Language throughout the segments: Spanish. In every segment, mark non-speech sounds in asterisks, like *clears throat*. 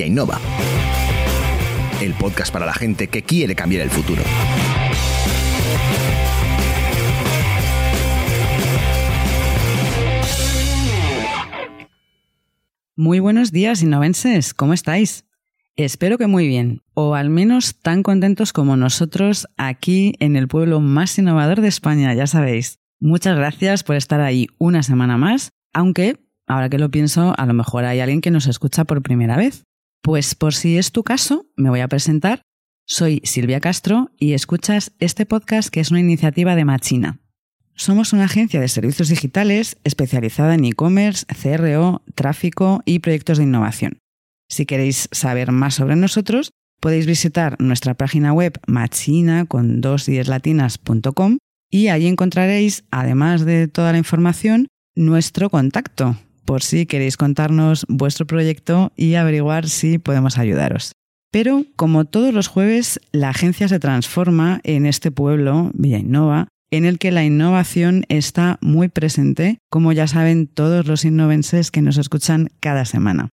Innova. El podcast para la gente que quiere cambiar el futuro. Muy buenos días, innovenses. ¿Cómo estáis? Espero que muy bien, o al menos tan contentos como nosotros aquí en el pueblo más innovador de España, ya sabéis. Muchas gracias por estar ahí una semana más, aunque, ahora que lo pienso, a lo mejor hay alguien que nos escucha por primera vez. Pues por si es tu caso, me voy a presentar. Soy Silvia Castro y escuchas este podcast que es una iniciativa de Machina. Somos una agencia de servicios digitales especializada en e-commerce, CRO, tráfico y proyectos de innovación. Si queréis saber más sobre nosotros, podéis visitar nuestra página web machina con dos latinas.com y ahí encontraréis, además de toda la información, nuestro contacto, por si queréis contarnos vuestro proyecto y averiguar si podemos ayudaros. Pero, como todos los jueves, la agencia se transforma en este pueblo, Villa Innova, en el que la innovación está muy presente, como ya saben todos los innovenses que nos escuchan cada semana.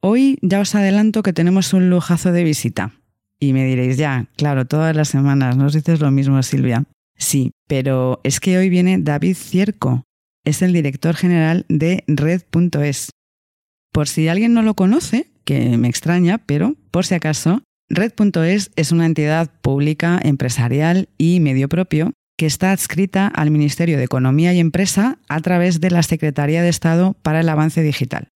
Hoy ya os adelanto que tenemos un lujazo de visita. Y me diréis, ya, claro, todas las semanas nos dices lo mismo, Silvia. Sí, pero es que hoy viene David Cierco. Es el director general de Red.es. Por si alguien no lo conoce, que me extraña, pero por si acaso, Red.es es una entidad pública, empresarial y medio propio que está adscrita al Ministerio de Economía y Empresa a través de la Secretaría de Estado para el Avance Digital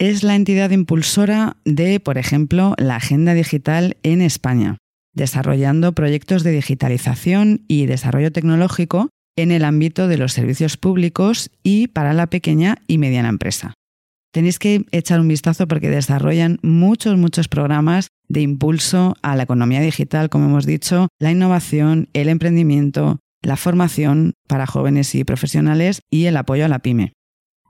es la entidad impulsora de, por ejemplo, la Agenda Digital en España, desarrollando proyectos de digitalización y desarrollo tecnológico en el ámbito de los servicios públicos y para la pequeña y mediana empresa. Tenéis que echar un vistazo porque desarrollan muchos, muchos programas de impulso a la economía digital, como hemos dicho, la innovación, el emprendimiento, la formación para jóvenes y profesionales y el apoyo a la pyme.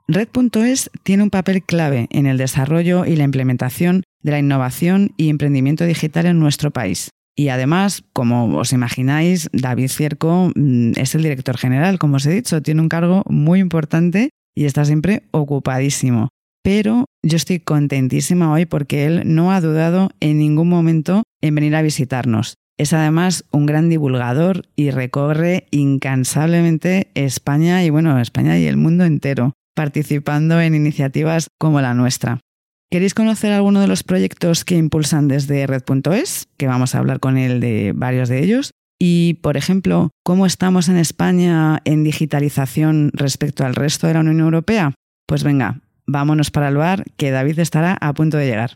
Red.es tiene un papel clave en el desarrollo y la implementación de la innovación y emprendimiento digital en nuestro país. Y además, como os imagináis, David Cierco mm, es el director general, como os he dicho, tiene un cargo muy importante y está siempre ocupadísimo. Pero yo estoy contentísima hoy porque él no ha dudado en ningún momento en venir a visitarnos. Es además un gran divulgador y recorre incansablemente España y bueno, España y el mundo entero participando en iniciativas como la nuestra. ¿Queréis conocer alguno de los proyectos que impulsan desde red.es? Que vamos a hablar con él de varios de ellos. Y, por ejemplo, ¿cómo estamos en España en digitalización respecto al resto de la Unión Europea? Pues venga, vámonos para el bar, que David estará a punto de llegar.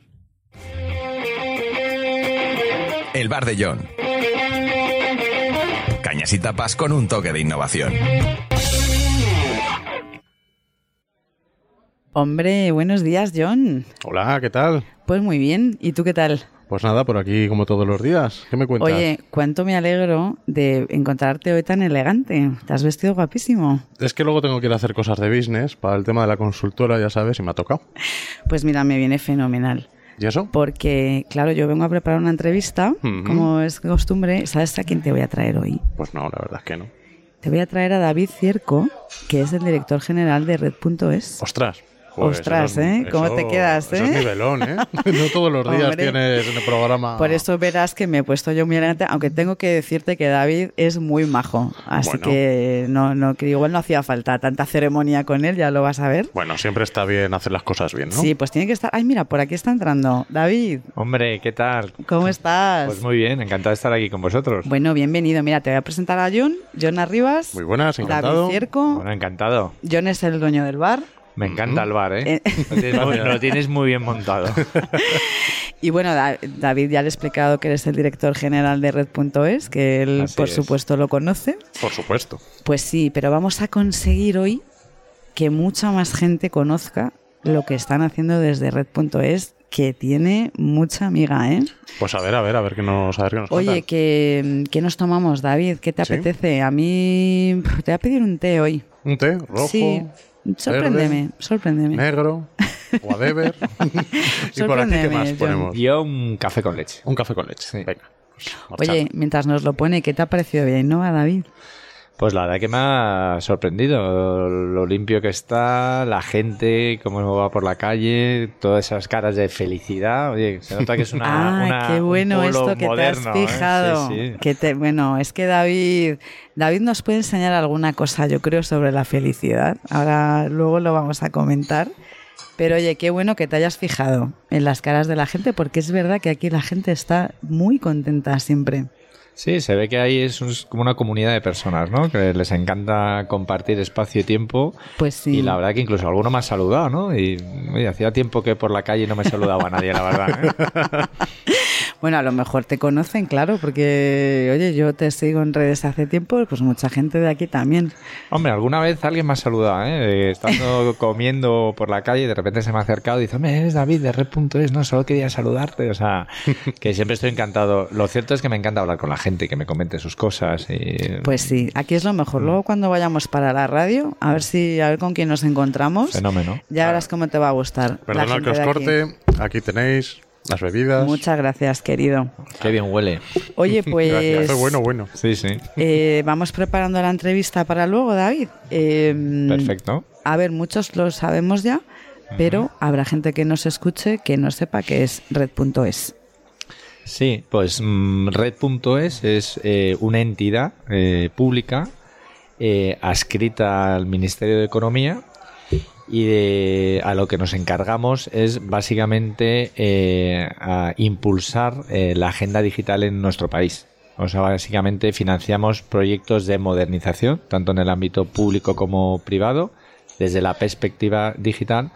El bar de John. Cañas y tapas con un toque de innovación. Hombre, buenos días, John. Hola, ¿qué tal? Pues muy bien. ¿Y tú qué tal? Pues nada, por aquí como todos los días. ¿Qué me cuentas? Oye, cuánto me alegro de encontrarte hoy tan elegante. Te has vestido guapísimo. Es que luego tengo que ir a hacer cosas de business para el tema de la consultora, ya sabes, y me ha tocado. Pues mira, me viene fenomenal. ¿Y eso? Porque, claro, yo vengo a preparar una entrevista, como es costumbre. ¿Sabes a quién te voy a traer hoy? Pues no, la verdad es que no. Te voy a traer a David Cierco, que es el director general de Red.es. Ostras. Ostras, ¿eh? ¿Cómo te quedas, eh? Eso es nivelón, ¿eh? *laughs* No todos los días tienes en el programa. Por eso verás que me he puesto yo muy elegante, aunque tengo que decirte que David es muy majo. Así que no, no, que igual no hacía falta tanta ceremonia con él, ya lo vas a ver. Bueno, siempre está bien hacer las cosas bien, ¿no? Sí, pues tiene que estar. Ay, mira, por aquí está entrando. David. Hombre, ¿qué tal? ¿Cómo estás? Pues muy bien, encantado de estar aquí con vosotros. Bueno, bienvenido. Mira, te voy a presentar a John, John Arribas. Muy buenas, encantado. David Cierco. Bueno, encantado. John es el dueño del bar. Me encanta el bar, ¿eh? Lo tienes, muy, bien montado. *laughs* y bueno, David ya le he explicado que eres el director general de Red.es, que él por supuesto lo conoce. Por supuesto. Pues sí, pero vamos a conseguir hoy que mucha más gente conozca lo que están haciendo desde Red.es, que tiene mucha amiga, ¿eh? Pues a ver, a ver, a ver qué nos, a ver qué nos Oye, ¿qué, ¿qué, nos tomamos, David? ¿Qué te apetece? A mí te voy a pedir un té hoy. ¿Un té? ¿Rojo? Sí. Sorpréndeme, sorpréndeme. Negro, *laughs* whatever. ¿Y por aquí qué más ponemos? Yo un café con leche. Un café con leche. Venga. Pues Oye, mientras nos lo pone, ¿qué te ha parecido bien, no, David? Pues la verdad que me ha sorprendido lo limpio que está, la gente, cómo va por la calle, todas esas caras de felicidad. Oye, se nota que es una. *laughs* ah, qué bueno esto que te has ¿eh? fijado. Que te, bueno, es que David, David nos puede enseñar alguna cosa, yo creo, sobre la felicidad. Ahora luego lo vamos a comentar. Pero oye, qué bueno que te hayas fijado en las caras de la gente, porque es verdad que aquí la gente está muy contenta siempre. Sí, se ve que ahí es como una comunidad de personas, ¿no? Que les encanta compartir espacio y tiempo. Pues sí. Y la verdad que incluso alguno me ha saludado, ¿no? Y hacía tiempo que por la calle no me saludaba a nadie, la verdad. ¿eh? *laughs* Bueno, a lo mejor te conocen, claro, porque, oye, yo te sigo en redes hace tiempo, pues mucha gente de aquí también. Hombre, alguna vez alguien me ha saludado, ¿eh? Estando *laughs* comiendo por la calle y de repente se me ha acercado y dice, hombre, eres David de Red.es, no, solo quería saludarte. O sea, *laughs* que siempre estoy encantado. Lo cierto es que me encanta hablar con la gente, que me comente sus cosas. Y... Pues sí, aquí es lo mejor. Luego cuando vayamos para la radio, a ver si, a ver con quién nos encontramos. Fenómeno. Ya verás cómo te va a gustar. Perdona que os corte, aquí tenéis las bebidas. Muchas gracias, querido. Qué bien huele. Oye, *laughs* pues. bueno, bueno. Sí, sí. Eh, vamos preparando la entrevista para luego, David. Em, Perfecto. A ver, muchos lo sabemos ya, pero habrá gente que nos escuche que no sepa qué es red.es. Sí, pues mm, red.es es eh, una entidad eh, pública adscrita al Ministerio de Economía y a lo que nos encargamos es básicamente eh, impulsar eh, la agenda digital en nuestro país. O sea, básicamente financiamos proyectos de modernización, tanto en el ámbito público como privado, desde la perspectiva digital,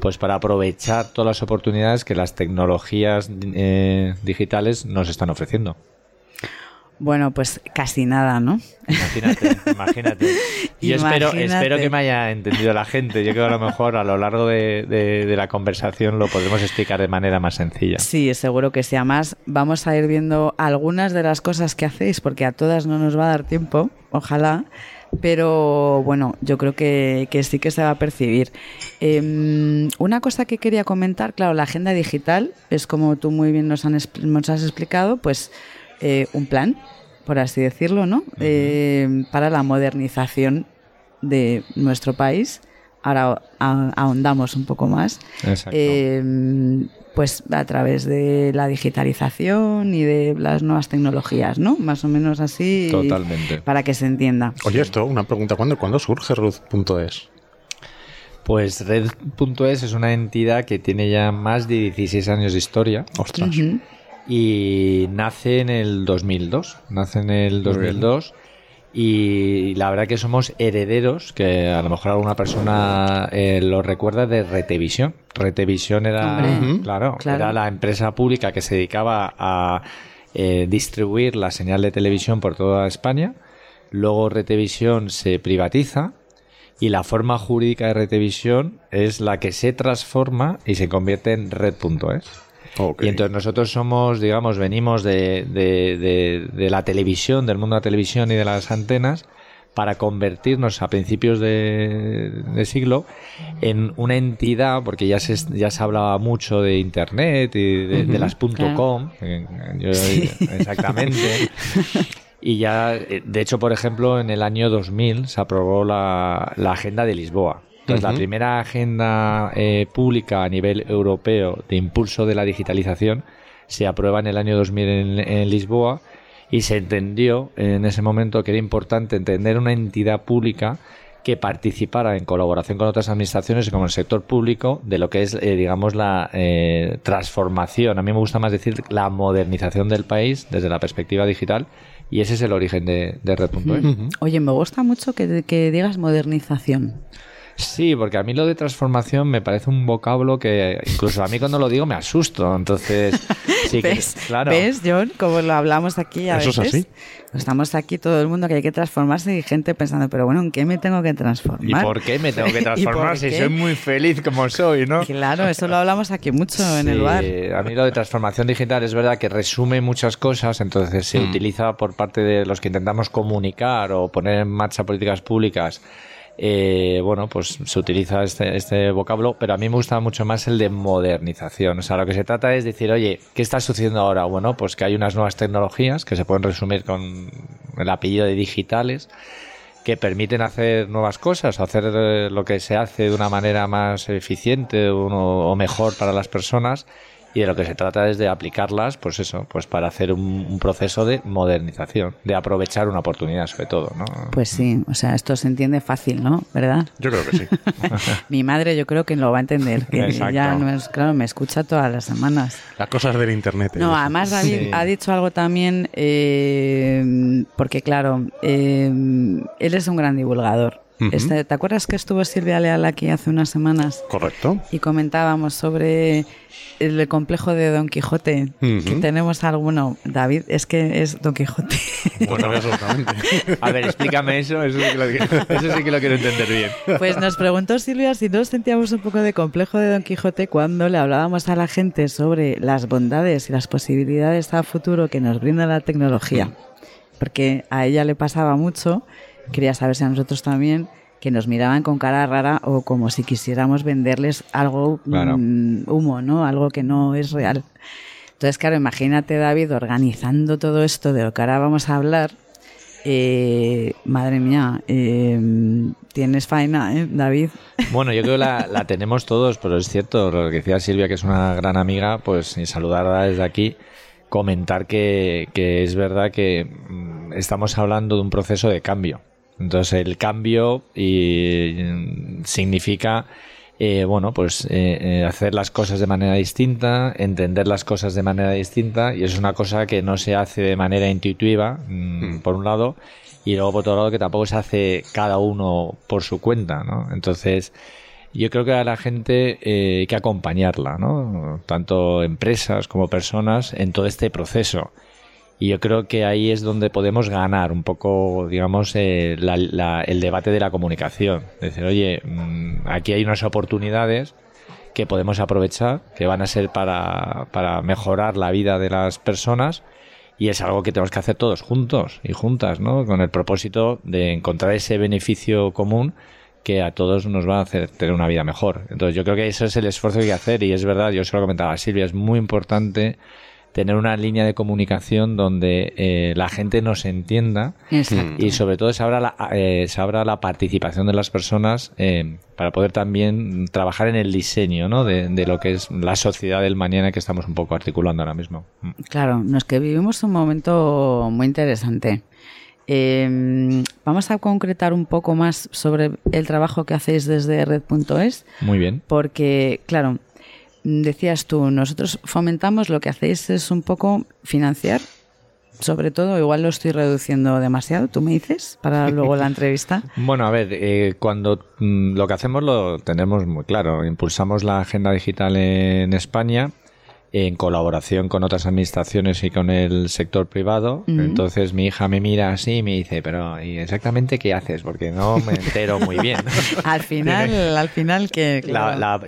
pues para aprovechar todas las oportunidades que las tecnologías eh, digitales nos están ofreciendo. Bueno, pues casi nada, ¿no? Imagínate, imagínate. *laughs* Y espero, espero que me haya entendido la gente. Yo creo que a lo mejor a lo largo de, la conversación lo podremos explicar de manera más sencilla. Sí, seguro que sí. Además, vamos a ir viendo algunas de las cosas que hacéis, porque a todas no nos va a dar tiempo, ojalá. Pero bueno, yo creo que, sí que se va a percibir. Em, una cosa que quería comentar, claro, la agenda digital es como tú muy bien nos, han, nos has explicado, pues eh, un plan, por así decirlo, ¿no? Eh, para la modernización de nuestro país. Ahora ahondamos un poco más. Eh, pues a través de la digitalización y de las nuevas tecnologías, ¿no? Más o menos así. Totalmente. Para que se entienda. Oye, esto, una pregunta. ¿Cuándo, ¿cuándo surge Ruth.es? Pues Red.es es una entidad que tiene ya más de 16 años de historia. Ostras y nace en el 2002. Nace en el 2002 y la verdad que somos herederos, que a lo mejor alguna persona eh, lo recuerda de Retevisión. Retevisión era, claro, era la empresa pública que se dedicaba a eh, distribuir la señal de televisión por toda España. Luego Retevisión se privatiza y la forma jurídica de Retevisión es la que se transforma y se convierte en Red.es. Y entonces nosotros somos, digamos, venimos de, de, la televisión, del mundo de la televisión y de las antenas, para convertirnos a principios de, siglo en una entidad, porque ya se, ya se hablaba mucho de Internet y de, las .com, *laughs* exactamente. y ya, eh, de hecho, por ejemplo, en el año 2000 se aprobó la, la Agenda de Lisboa, entonces, la primera agenda eh, pública a nivel europeo de impulso de la digitalización se aprueba en el año 2000 en, Lisboa y se entendió en ese momento que era importante entender una entidad pública que participara en colaboración con otras administraciones como el sector público de lo que es, eh, digamos, la eh, transformación. A mí me gusta más decir la modernización del país desde la perspectiva digital y ese es el origen de, Red.es. Oye, me gusta mucho que, que digas modernización. Sí, porque a mí lo de transformación me parece un vocablo que incluso a mí cuando lo digo me asusto. Entonces, *laughs* sí ¿Ves? claro. ¿Ves, John? Como lo hablamos aquí a Eso veces. Es así. Estamos aquí todo el mundo que hay que transformarse y gente pensando, pero bueno, ¿en qué me tengo que transformar? ¿Y por qué me tengo que *laughs* transformar si soy muy feliz como soy, no? Claro, eso lo hablamos aquí mucho en el bar. A mí lo de transformación digital es verdad que resume muchas cosas, entonces se mm. utiliza por parte de los que intentamos comunicar o poner en marcha políticas públicas eh, bueno, pues se utiliza este, este, vocablo, pero a mí me gusta mucho más el de modernización. O sea, lo que se trata es decir, oye, ¿qué está sucediendo ahora? Bueno, pues que hay unas nuevas tecnologías que se pueden resumir con el apellido de digitales que permiten hacer nuevas cosas, hacer eh, lo que se hace de una manera más eficiente o, o mejor para las personas y de lo que se trata es de aplicarlas, pues eso, pues para hacer un, proceso de modernización, de aprovechar una oportunidad sobre todo, ¿no? Pues sí, o sea, esto se entiende fácil, ¿no? ¿Verdad? Yo creo que sí. *laughs* Mi madre yo creo que lo va a entender, que ya no es, claro, me escucha todas las semanas. Las cosas del internet. No, además David ha dicho algo también, eh, porque claro, eh, él es un gran divulgador. Este, ¿Te acuerdas que estuvo Silvia Leal aquí hace unas semanas? Correcto. Y comentábamos sobre el complejo de Don Quijote, que tenemos alguno. David, es que es Don Quijote. Bueno, absolutamente. A ver, explícame eso, eso sí, que lo, eso sí que lo quiero entender bien. Pues nos preguntó Silvia si no sentíamos un poco de complejo de Don Quijote cuando le hablábamos a la gente sobre las bondades y las posibilidades a futuro que nos brinda la tecnología. Porque a ella le pasaba mucho quería saber si a nosotros también, que nos miraban con cara rara o como si quisiéramos venderles algo mm, humo, ¿no? Algo que no es real. Entonces, claro, imagínate, David, organizando todo esto de lo que ahora vamos a hablar. Eh, madre mía, eh, tienes faena, ¿eh, David? *laughs* Bueno, yo creo que la, la, tenemos todos, pero es cierto, lo que decía Silvia, que es una gran amiga, pues y saludarla desde aquí, comentar que, que es verdad que mm, estamos hablando de un proceso de cambio. Entonces el cambio y, significa eh, bueno, pues eh, eh, hacer las cosas de manera distinta, entender las cosas de manera distinta, y eso es una cosa que no se hace de manera intuitiva, mm, hmm. por un lado, y luego por otro lado que tampoco se hace cada uno por su cuenta, ¿no? Entonces, yo creo que a la gente hay que acompañarla, ¿no? Tanto empresas como personas en todo este proceso. Y yo creo que ahí es donde podemos ganar un poco, digamos, eh, el debate de la comunicación. Decir, oye, mm, aquí hay unas oportunidades que podemos aprovechar, que van a ser para, para mejorar la vida de las personas y es algo que tenemos que hacer todos juntos y juntas, ¿no? Con el propósito de encontrar ese beneficio común que a todos nos va a hacer tener una vida mejor. Entonces yo creo que ese es el esfuerzo que hay que hacer y es verdad, yo se lo comentaba a Silvia, es muy importante tener una línea de comunicación donde eh, la gente nos entienda y sobre todo se abra la, eh, se abra la participación de las personas eh, para poder también trabajar en el diseño ¿no? de, de, lo que es la sociedad del mañana que estamos un poco articulando ahora mismo. Claro, nos que vivimos un momento muy interesante. vamos a concretar un poco más sobre el trabajo que hacéis desde red.es. Muy bien. Porque, claro, decías tú, nosotros fomentamos lo que hacéis es un poco financiar, sobre todo, igual lo estoy reduciendo demasiado, tú me dices, para *laughs* luego la entrevista. bueno, a ver, eh, cuando mm, lo que hacemos lo tenemos muy claro, impulsamos la agenda digital en España en colaboración con otras administraciones y con el sector privado. Entonces mi hija me mira así y me dice, pero ¿y exactamente qué haces? Porque no me entero muy bien. *laughs* al final, *laughs* al final que...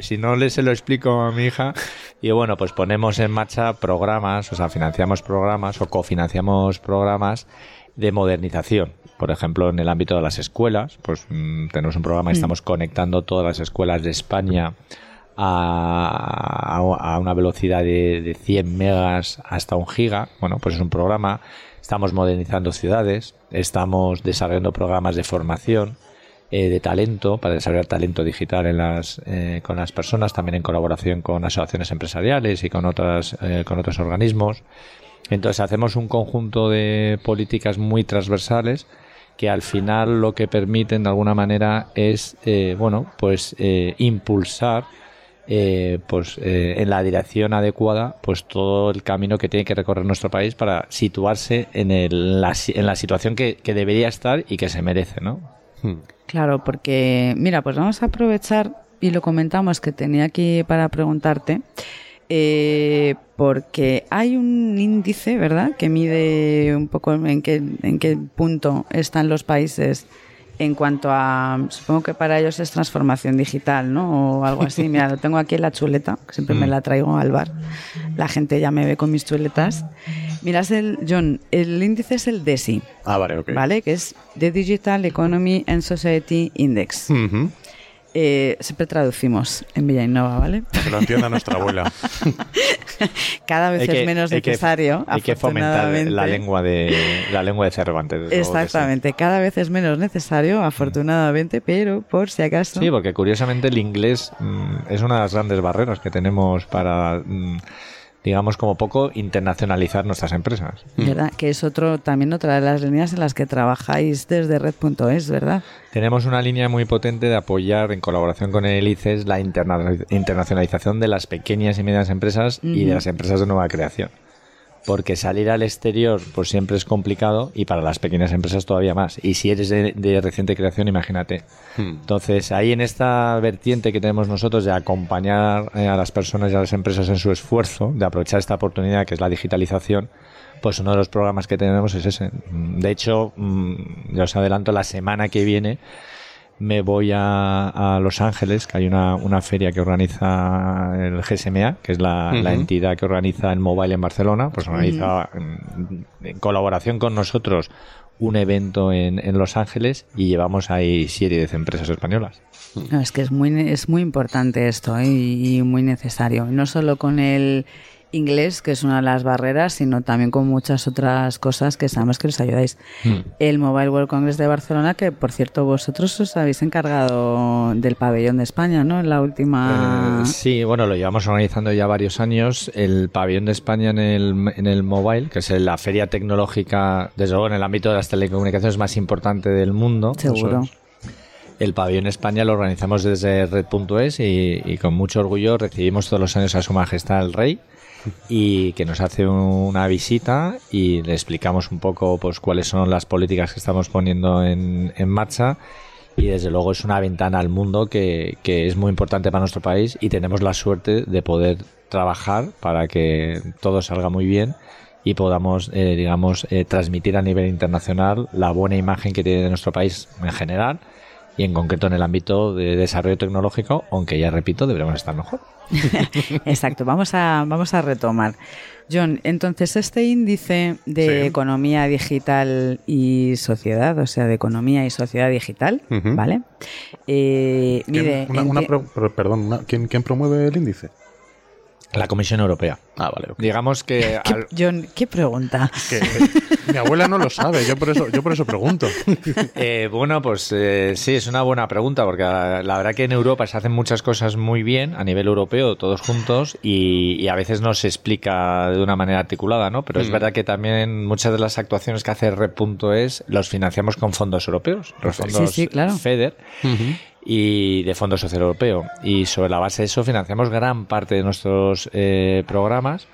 si no le se lo explico a mi hija, y bueno, pues ponemos en marcha programas, o sea, financiamos programas o cofinanciamos programas de modernización. Por ejemplo, en el ámbito de las escuelas, pues mm, tenemos un programa y estamos conectando todas las escuelas de España a, a, una velocidad de, de, 100 megas hasta un giga. Bueno, pues es un programa. Estamos modernizando ciudades, estamos desarrollando programas de formación, eh, de talento, para desarrollar talento digital en las, eh, con las personas, también en colaboración con asociaciones empresariales y con, otras, eh, con otros organismos. Entonces hacemos un conjunto de políticas muy transversales que al final lo que permiten de alguna manera es, bueno, pues impulsar eh, pues eh, en la dirección adecuada pues todo el camino que tiene que recorrer nuestro país para situarse en, el, la, en la situación que, debería estar y que se merece, ¿no? Hmm. Claro, porque mira, pues vamos a aprovechar y lo comentamos que tenía aquí para preguntarte. Eh, porque hay un índice, ¿verdad?, que mide un poco en qué, en qué punto están los países en cuanto a, supongo que para ellos es transformación digital, ¿no? O algo así. *laughs* Mira, lo tengo aquí en la chuleta, que siempre me mm. la traigo al bar. La gente ya me ve con mis chuletas. Miras el, John, el índice es el DESI. Ah, vale, ok. ¿Vale? Que es The Digital Economy and Society Index. Eh, siempre traducimos en Villainova, ¿vale? Que lo entienda nuestra abuela. *laughs* Cada vez que- es menos hay que- necesario. Hay que fomentar la lengua de la lengua de Cervantes. sí. Exactamente, cada vez es menos necesario, afortunadamente, pero por si acaso. Sí, porque curiosamente el inglés mm, es una de las grandes barreras que tenemos para, mm, digamos, como poco internacionalizar nuestras empresas. ¿verdad? Que es otro, también otra de las líneas en las que trabajáis desde red.es, ¿verdad? Tenemos una línea muy potente de apoyar, en colaboración con el ICES, la interna- internacionalización de las pequeñas y medianas empresas y de las empresas de nueva creación. Porque salir al exterior pues siempre es complicado y para las pequeñas empresas todavía más. Y si eres de, de reciente creación, imagínate. Entonces, ahí en esta vertiente que tenemos nosotros de acompañar eh, a las personas y a las empresas en su esfuerzo, de aprovechar esta oportunidad que es la digitalización, pues uno de los programas que tenemos es ese. De hecho, mm, ya os adelanto, la semana que viene me voy a, a Los Ángeles, que hay una, una feria que organiza el GSMA, que es la, entidad que organiza el mobile en Barcelona, pues organiza en, en colaboración con nosotros un evento en, en Los Ángeles y llevamos ahí siete y diez empresas españolas. No, es que es muy, ne- es muy importante esto ¿eh? y, y muy necesario. No solo con el inglés, que es una de las barreras, sino también con muchas otras cosas que sabemos que os ayudáis. El Mobile World Congress de Barcelona, que por cierto vosotros os habéis encargado del pabellón de España, ¿no? En la última... Eh, sí, bueno, lo llevamos organizando ya varios años. El pabellón de España en el, en el mobile, que es la feria tecnológica, desde luego en el ámbito de las telecomunicaciones más importante del mundo. Seguro. El pabellón España lo organizamos desde Red.es y, y con mucho orgullo recibimos todos los años a Su Majestad el Rey y que nos hace una visita y le explicamos un poco pues cuáles son las políticas que estamos poniendo en, en marcha. Y desde luego es una ventana al mundo que, que es muy importante para nuestro país y tenemos la suerte de poder trabajar para que todo salga muy bien y podamos, eh, digamos, eh, transmitir a nivel internacional la buena imagen que tiene nuestro país en general y en concreto en el ámbito de desarrollo tecnológico, aunque ya repito, deberíamos estar mejor. *laughs* Exacto, vamos a, vamos a retomar. John, entonces este índice de Sí. economía digital y sociedad, o sea, de economía y sociedad digital. ¿vale? Eh, ¿Quién- mide una- una pro- perdón, una- ¿quién, quién promueve el índice? La Comisión Europea. Ah, vale. Digamos que... *laughs* ¿Qué- al- John, ¿qué pregunta? Que, eh, mi abuela no lo sabe, yo por eso, yo por eso pregunto. *laughs* Eh, bueno, pues eh, sí, es una buena pregunta, porque la, la verdad que en Europa se hacen muchas cosas muy bien a nivel europeo, todos juntos, y, y a veces no se explica de una manera articulada, ¿no? Pero es Mm. verdad que también muchas de las actuaciones que hace Red.es los financiamos con fondos europeos, los fondos Sí, sí, claro. FEDER y de Fondo Social Europeo. Y sobre la base de eso financiamos gran parte de nuestros eh, programas.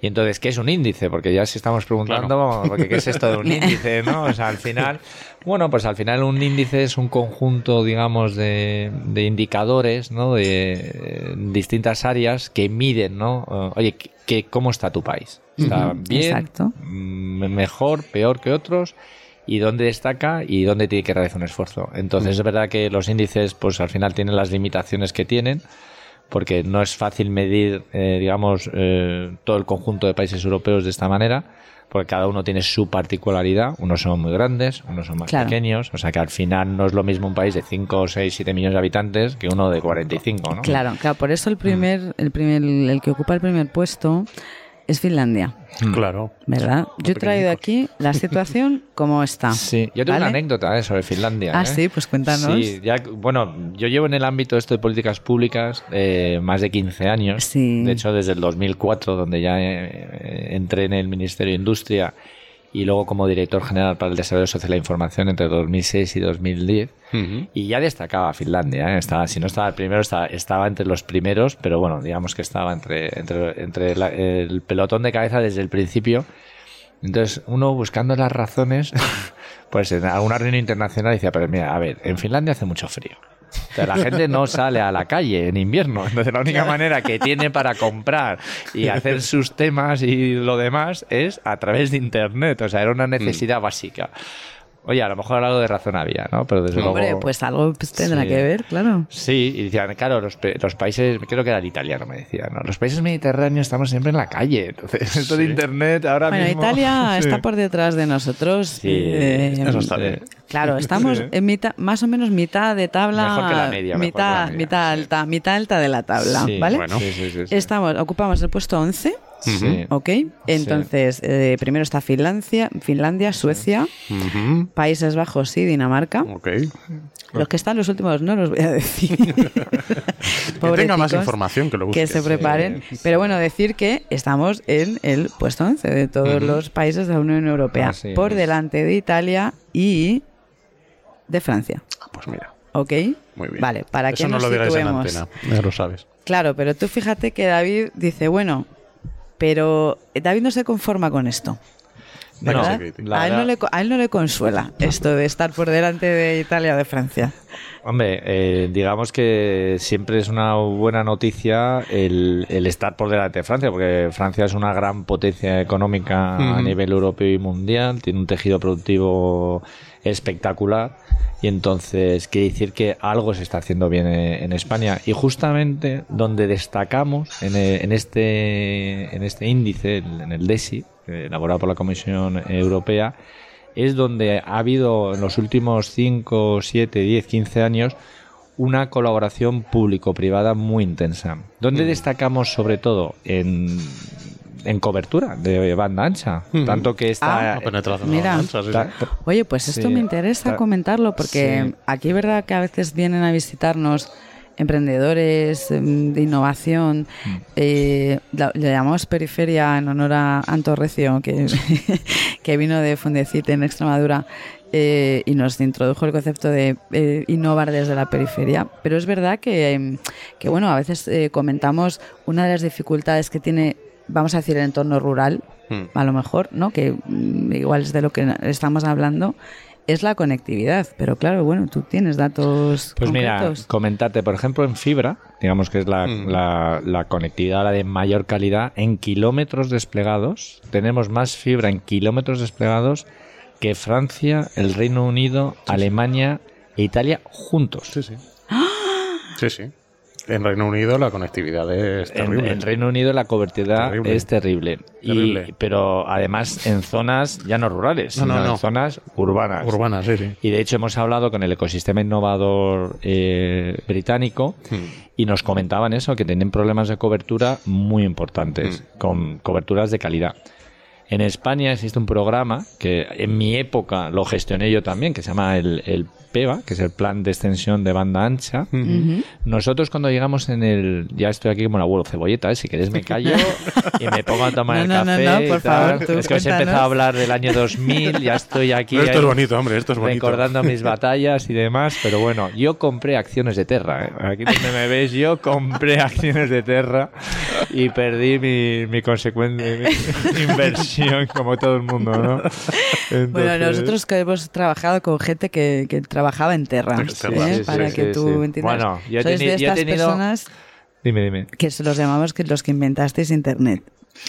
Y entonces, ¿qué es un índice? Porque ya si estamos preguntando, Claro. vamos, porque ¿qué es esto de un *laughs* índice? ¿no? O sea, al final, bueno, pues al final un índice es un conjunto, digamos, de, de indicadores, ¿no? De eh, distintas áreas que miden, ¿no? Oye, ¿qué- qué- ¿cómo está tu país? ¿Está bien? exacto. mm, ¿Mejor? ¿Peor que otros? Y dónde destaca y dónde tiene que realizar un esfuerzo. Entonces es verdad que los índices pues al final tienen las limitaciones que tienen porque no es fácil medir eh, digamos eh, todo el conjunto de países europeos de esta manera porque cada uno tiene su particularidad, unos son muy grandes, unos son más Claro. pequeños, o sea que al final no es lo mismo un país de 5, 6, 7 millones de habitantes que uno de 45, ¿no? Claro, claro, por eso el primer, el primer, el que ocupa el primer puesto es Finlandia, Claro. ¿verdad? Yo he traído aquí la situación como está. Sí, yo tengo ¿vale? una anécdota eh, sobre Finlandia. Ah, ¿eh? sí, pues cuéntanos. Sí, ya, bueno, yo llevo en el ámbito esto de políticas públicas eh, más de 15 años. Sí. De hecho, desde el 2004, donde ya eh, entré en el Ministerio de Industria y luego como director general para el desarrollo social e información entre 2006 y 2010. Ujú. Y ya destacaba Finlandia, ¿eh? estaba, si no estaba el primero, estaba, estaba entre los primeros, pero bueno, digamos que estaba entre, entre, entre la- el pelotón de cabeza desde el principio. Entonces, uno buscando las razones, *laughs* pues en alguna reunión internacional decía, pero mira, a ver, en Finlandia hace mucho frío. O sea, la gente no sale a la calle en invierno. Entonces, la única manera que tiene para comprar y hacer sus temas y lo demás es a través de Internet. O sea, era una necesidad básica. Oye, a lo mejor algo de razón había, ¿no? Pero desde Hombre, luego... pues algo pues, tendrá Sí. que ver, claro. Sí, y decían, claro, los, pe- los países, creo que era el italiano, me decía, ¿no? Los países mediterráneos estamos siempre en la calle. Entonces, *laughs* esto de internet ahora Bueno, mismo... Italia *laughs* Sí. está por detrás de nosotros. Sí, eh, Eso está Sí. bien. Claro, estamos Sí. en mitad, más o menos mitad de tabla. Mejor que la media, mejor que mitad, la media, mitad sí. alta, mitad alta de la tabla, Sí, ¿vale? bueno. Sí, sí, sí, sí. Estamos, ocupamos el puesto 11, Sí. ¿ok? Entonces, eh, primero está Finlandia, Finlandia, Suecia. Países Bajos y Dinamarca. Ok. Los que están los últimos no los voy a decir. *laughs* Que tenga más información que lo busque. que se preparen. Pero bueno, decir que estamos en el puesto 11 de todos los países de la Unión Europea, Así por es. delante de Italia y de Francia. Ah, Pues mira, ¿Ok? muy bien. Vale, para Eso que no nos lo digáis en situemos. antena, ya lo sabes. Claro, pero tú fíjate que David dice, bueno, pero David no se conforma con esto. A, él no le, co- a él no le consuela esto de estar por delante de Italia o de Francia. Hombre, eh, digamos que siempre es una buena noticia el, el estar por delante de Francia, porque Francia es una gran potencia económica a nivel europeo y mundial, tiene un tejido productivo espectacular y entonces quiere decir que algo se está haciendo bien en, en España y justamente donde destacamos en, e- en este en este índice en el DESI eh, elaborado por la Comisión Europea es donde ha habido en los últimos 5, 7, 10, 15 años una colaboración público-privada muy intensa. ¿Dónde destacamos sobre todo? En, en cobertura de banda ancha. Tanto que está... La penetración mira. sí, ta- Oye, pues esto Sí, me interesa ta- comentarlo porque sí. aquí es verdad que a veces vienen a visitarnos emprendedores em, de innovación. Mm. eh, le llamamos Periferia en honor a Anto Recio, que, *laughs* que vino de Fundecite en Extremadura. eh, y nos introdujo el concepto de eh, innovar desde la periferia. Pero es verdad que, em, que bueno, a veces eh, comentamos una de las dificultades que tiene, vamos a decir, el entorno rural, Mm. a lo mejor, ¿no? Que mm, igual es de lo que estamos hablando, es la conectividad. Pero claro, bueno, tú tienes datos Pues mira, comentarte, por ejemplo, en fibra, digamos que es la, Mm. la- la conectividad la de mayor calidad, en kilómetros desplegados, tenemos más fibra en kilómetros desplegados que Francia, el Reino Unido, Alemania e Italia juntos. Sí, sí. Sí, sí. En Reino Unido la conectividad es terrible. en Reino Unido la cobertura Terrible. es terrible. Y- Terrible. pero además en zonas ya no rurales, No, no, sino no. en zonas urbanas. Urbana, sí, sí. Y de hecho hemos hablado con el ecosistema innovador eh, británico Hmm. y nos comentaban eso, que tienen problemas de cobertura muy importantes, con coberturas de calidad. En España existe un programa que en mi época lo gestioné yo también, que se llama el, el PEVA, que es el Plan de Extensión de Banda Ancha. Ujú. Nosotros cuando llegamos en el... Ya estoy aquí como el abuelo cebolleta, ¿eh? si queréis me callo y me pongo a tomar No, el no, no, café. no, y por tal. favor, tú es que os he empezado a hablar del año 2000, ya estoy aquí Pero esto ahí es bonito, hombre, esto es bonito. recordando mis batallas y demás, pero bueno, yo compré acciones de Terra. ¿eh? Aquí donde me ves, yo compré acciones de Terra y perdí mi, mi consecuente mi *laughs* inversión, como todo el mundo, ¿no? Bueno, Entonces- nosotros que hemos trabajado con gente que, que trabajaba en Terra, Sí, ¿eh? sí, para sí, que sí, tú sí. entiendas. Bueno, yo he Sois de yo estas tenido- personas Dime, dime. que se los llamamos que los que inventasteis Internet,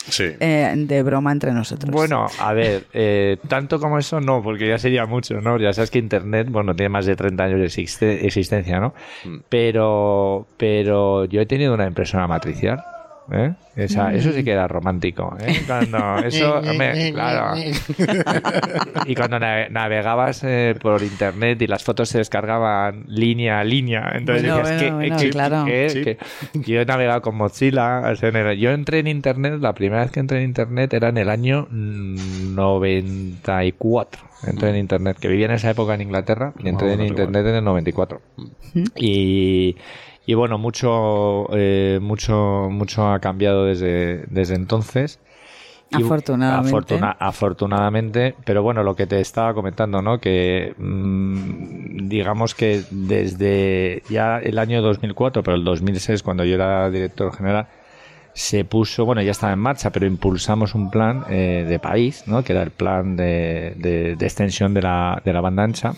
Sí. eh, de broma entre nosotros. Bueno, a ver, eh, tanto como eso no, porque ya sería mucho, ¿no? Ya sabes que Internet, bueno, tiene más de 30 años de existe- existencia, ¿no? Mm. Pero, pero yo he tenido una impresora matricial. ¿Eh? Esa, Eso sí que era romántico. ¿eh? *laughs* Cuando eso, hombre, claro. *laughs* Y cuando na- navegabas eh, por internet y las fotos se descargaban línea a línea, entonces Bueno, decías bueno, que- claro. yo he navegado con Mozilla. o sea, en el- Yo entré en internet, la primera vez que entré en internet era en el año mm, 94. Entré en internet, que vivía en esa época en Inglaterra y entré Ah, en internet en el 94. Y, y bueno, mucho, eh, mucho, mucho ha cambiado desde, desde entonces. Y- Afortunadamente. afortuna- afortunadamente, pero bueno, lo que te estaba comentando, ¿no? Que mm, digamos que desde ya el año 2004, pero el 2006, cuando yo era director general, se puso, bueno, ya estaba en marcha, pero impulsamos un plan eh, de país, ¿no? Que era el plan de, de- de extensión de la, de la banda ancha.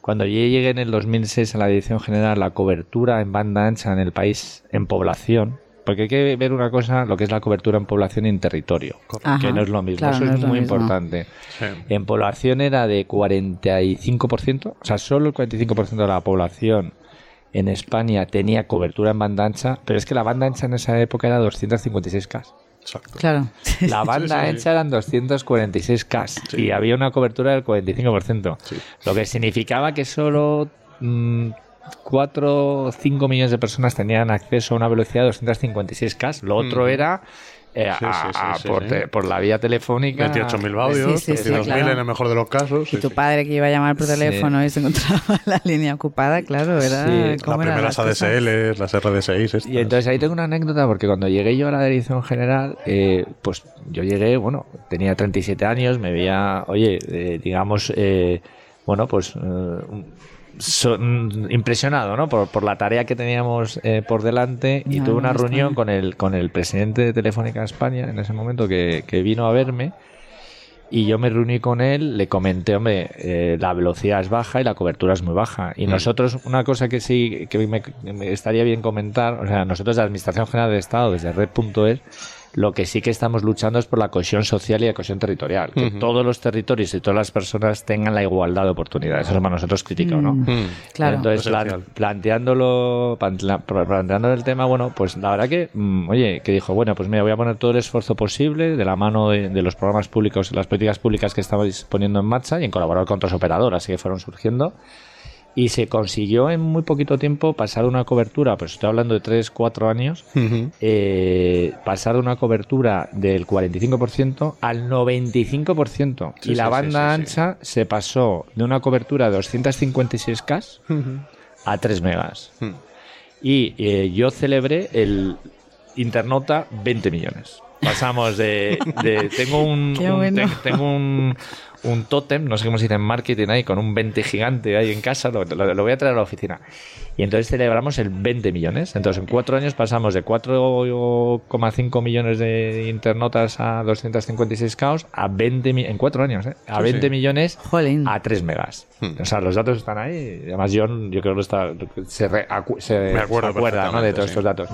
Cuando yo llegué en el 2006 a la dirección general, la cobertura en banda ancha en el país, en población, porque hay que ver una cosa, lo que es la cobertura en población y en territorio, Ajá, que no es lo mismo. claro, Eso no es muy mismo. importante. Sí. En población era de 45%, o sea, solo el 45% de la población en España tenía cobertura en banda ancha, pero es que la banda ancha en esa época era 256K. Exacto. Claro. La banda sí, sí. ancha eran 246K y había una cobertura del 45%. Lo que significaba que solo 4 o 5 millones de personas tenían acceso a una velocidad de 256K. Lo otro Mm. era eh, Sí, a- sí, sí, a- sí, por, sí. te- por la vía telefónica. 28.000 baudios, Sí, sí, sí, 32.000 claro. en el mejor de los casos. Y sí, tu sí. padre que iba a llamar por Sí. teléfono y se encontraba *laughs* la línea ocupada, claro, era... Sí, ¿cómo primeras las? ADSL, las RD6. estas. Y entonces ahí tengo una anécdota porque cuando llegué yo a la dirección general, eh, pues yo llegué, bueno, tenía 37 años, me veía, oye, eh, digamos, eh, bueno, pues eh, so- mm, impresionado, ¿no? Por, por la tarea que teníamos eh, por delante y Ya, tuve una no reunión con el, con el presidente de Telefónica España en ese momento que, que vino a verme. Y yo me reuní con él, le comenté, hombre, eh, la velocidad es baja y la cobertura es muy baja. Y Mm. nosotros, una cosa que sí que me, me estaría bien comentar, o sea, nosotros de la Administración General del Estado, desde Red.es, lo que sí que estamos luchando es por la cohesión social y la cohesión territorial. Que todos los territorios y todas las personas tengan la igualdad de oportunidades. Eso es para nosotros crítico, ¿no? Mm. Claro. Entonces, planteándolo, planteando el tema, bueno, pues la verdad que, mm, oye, que dijo, bueno, pues mira, voy a poner todo el esfuerzo posible de la mano de, de los programas públicos, las políticas públicas que estabais poniendo en marcha y en colaborar con otras operadoras que fueron surgiendo. Y se consiguió en muy poquito tiempo pasar una cobertura, pues estoy hablando de 3, 4 años, Ujú. eh, pasar una cobertura del 45% al 95%. Sí, y la sí, banda sí, sí, sí. ancha se pasó de una cobertura de 256K Ujú. a 3 megas. Mm. Y eh, yo celebré el Internota 20 millones. Pasamos de... de- *laughs* tengo un, bueno. te- tengo un, un tótem, no sé cómo se dice en marketing ahí, con un 20 gigante ahí en casa, lo, lo- lo voy a traer a la oficina. Y entonces celebramos el 20 millones. Entonces en cuatro años pasamos de 4,5 millones de internautas a 256 caos a 20 mi- en cuatro años, ¿eh? a Sí, 20 sí. millones Jolín. a 3 megas. Hmm. O sea, los datos están ahí. Además, yo, yo creo que está, se, re- acu- se- Me acuerdo se acuerda ¿no? de todos perfectamente, estos datos.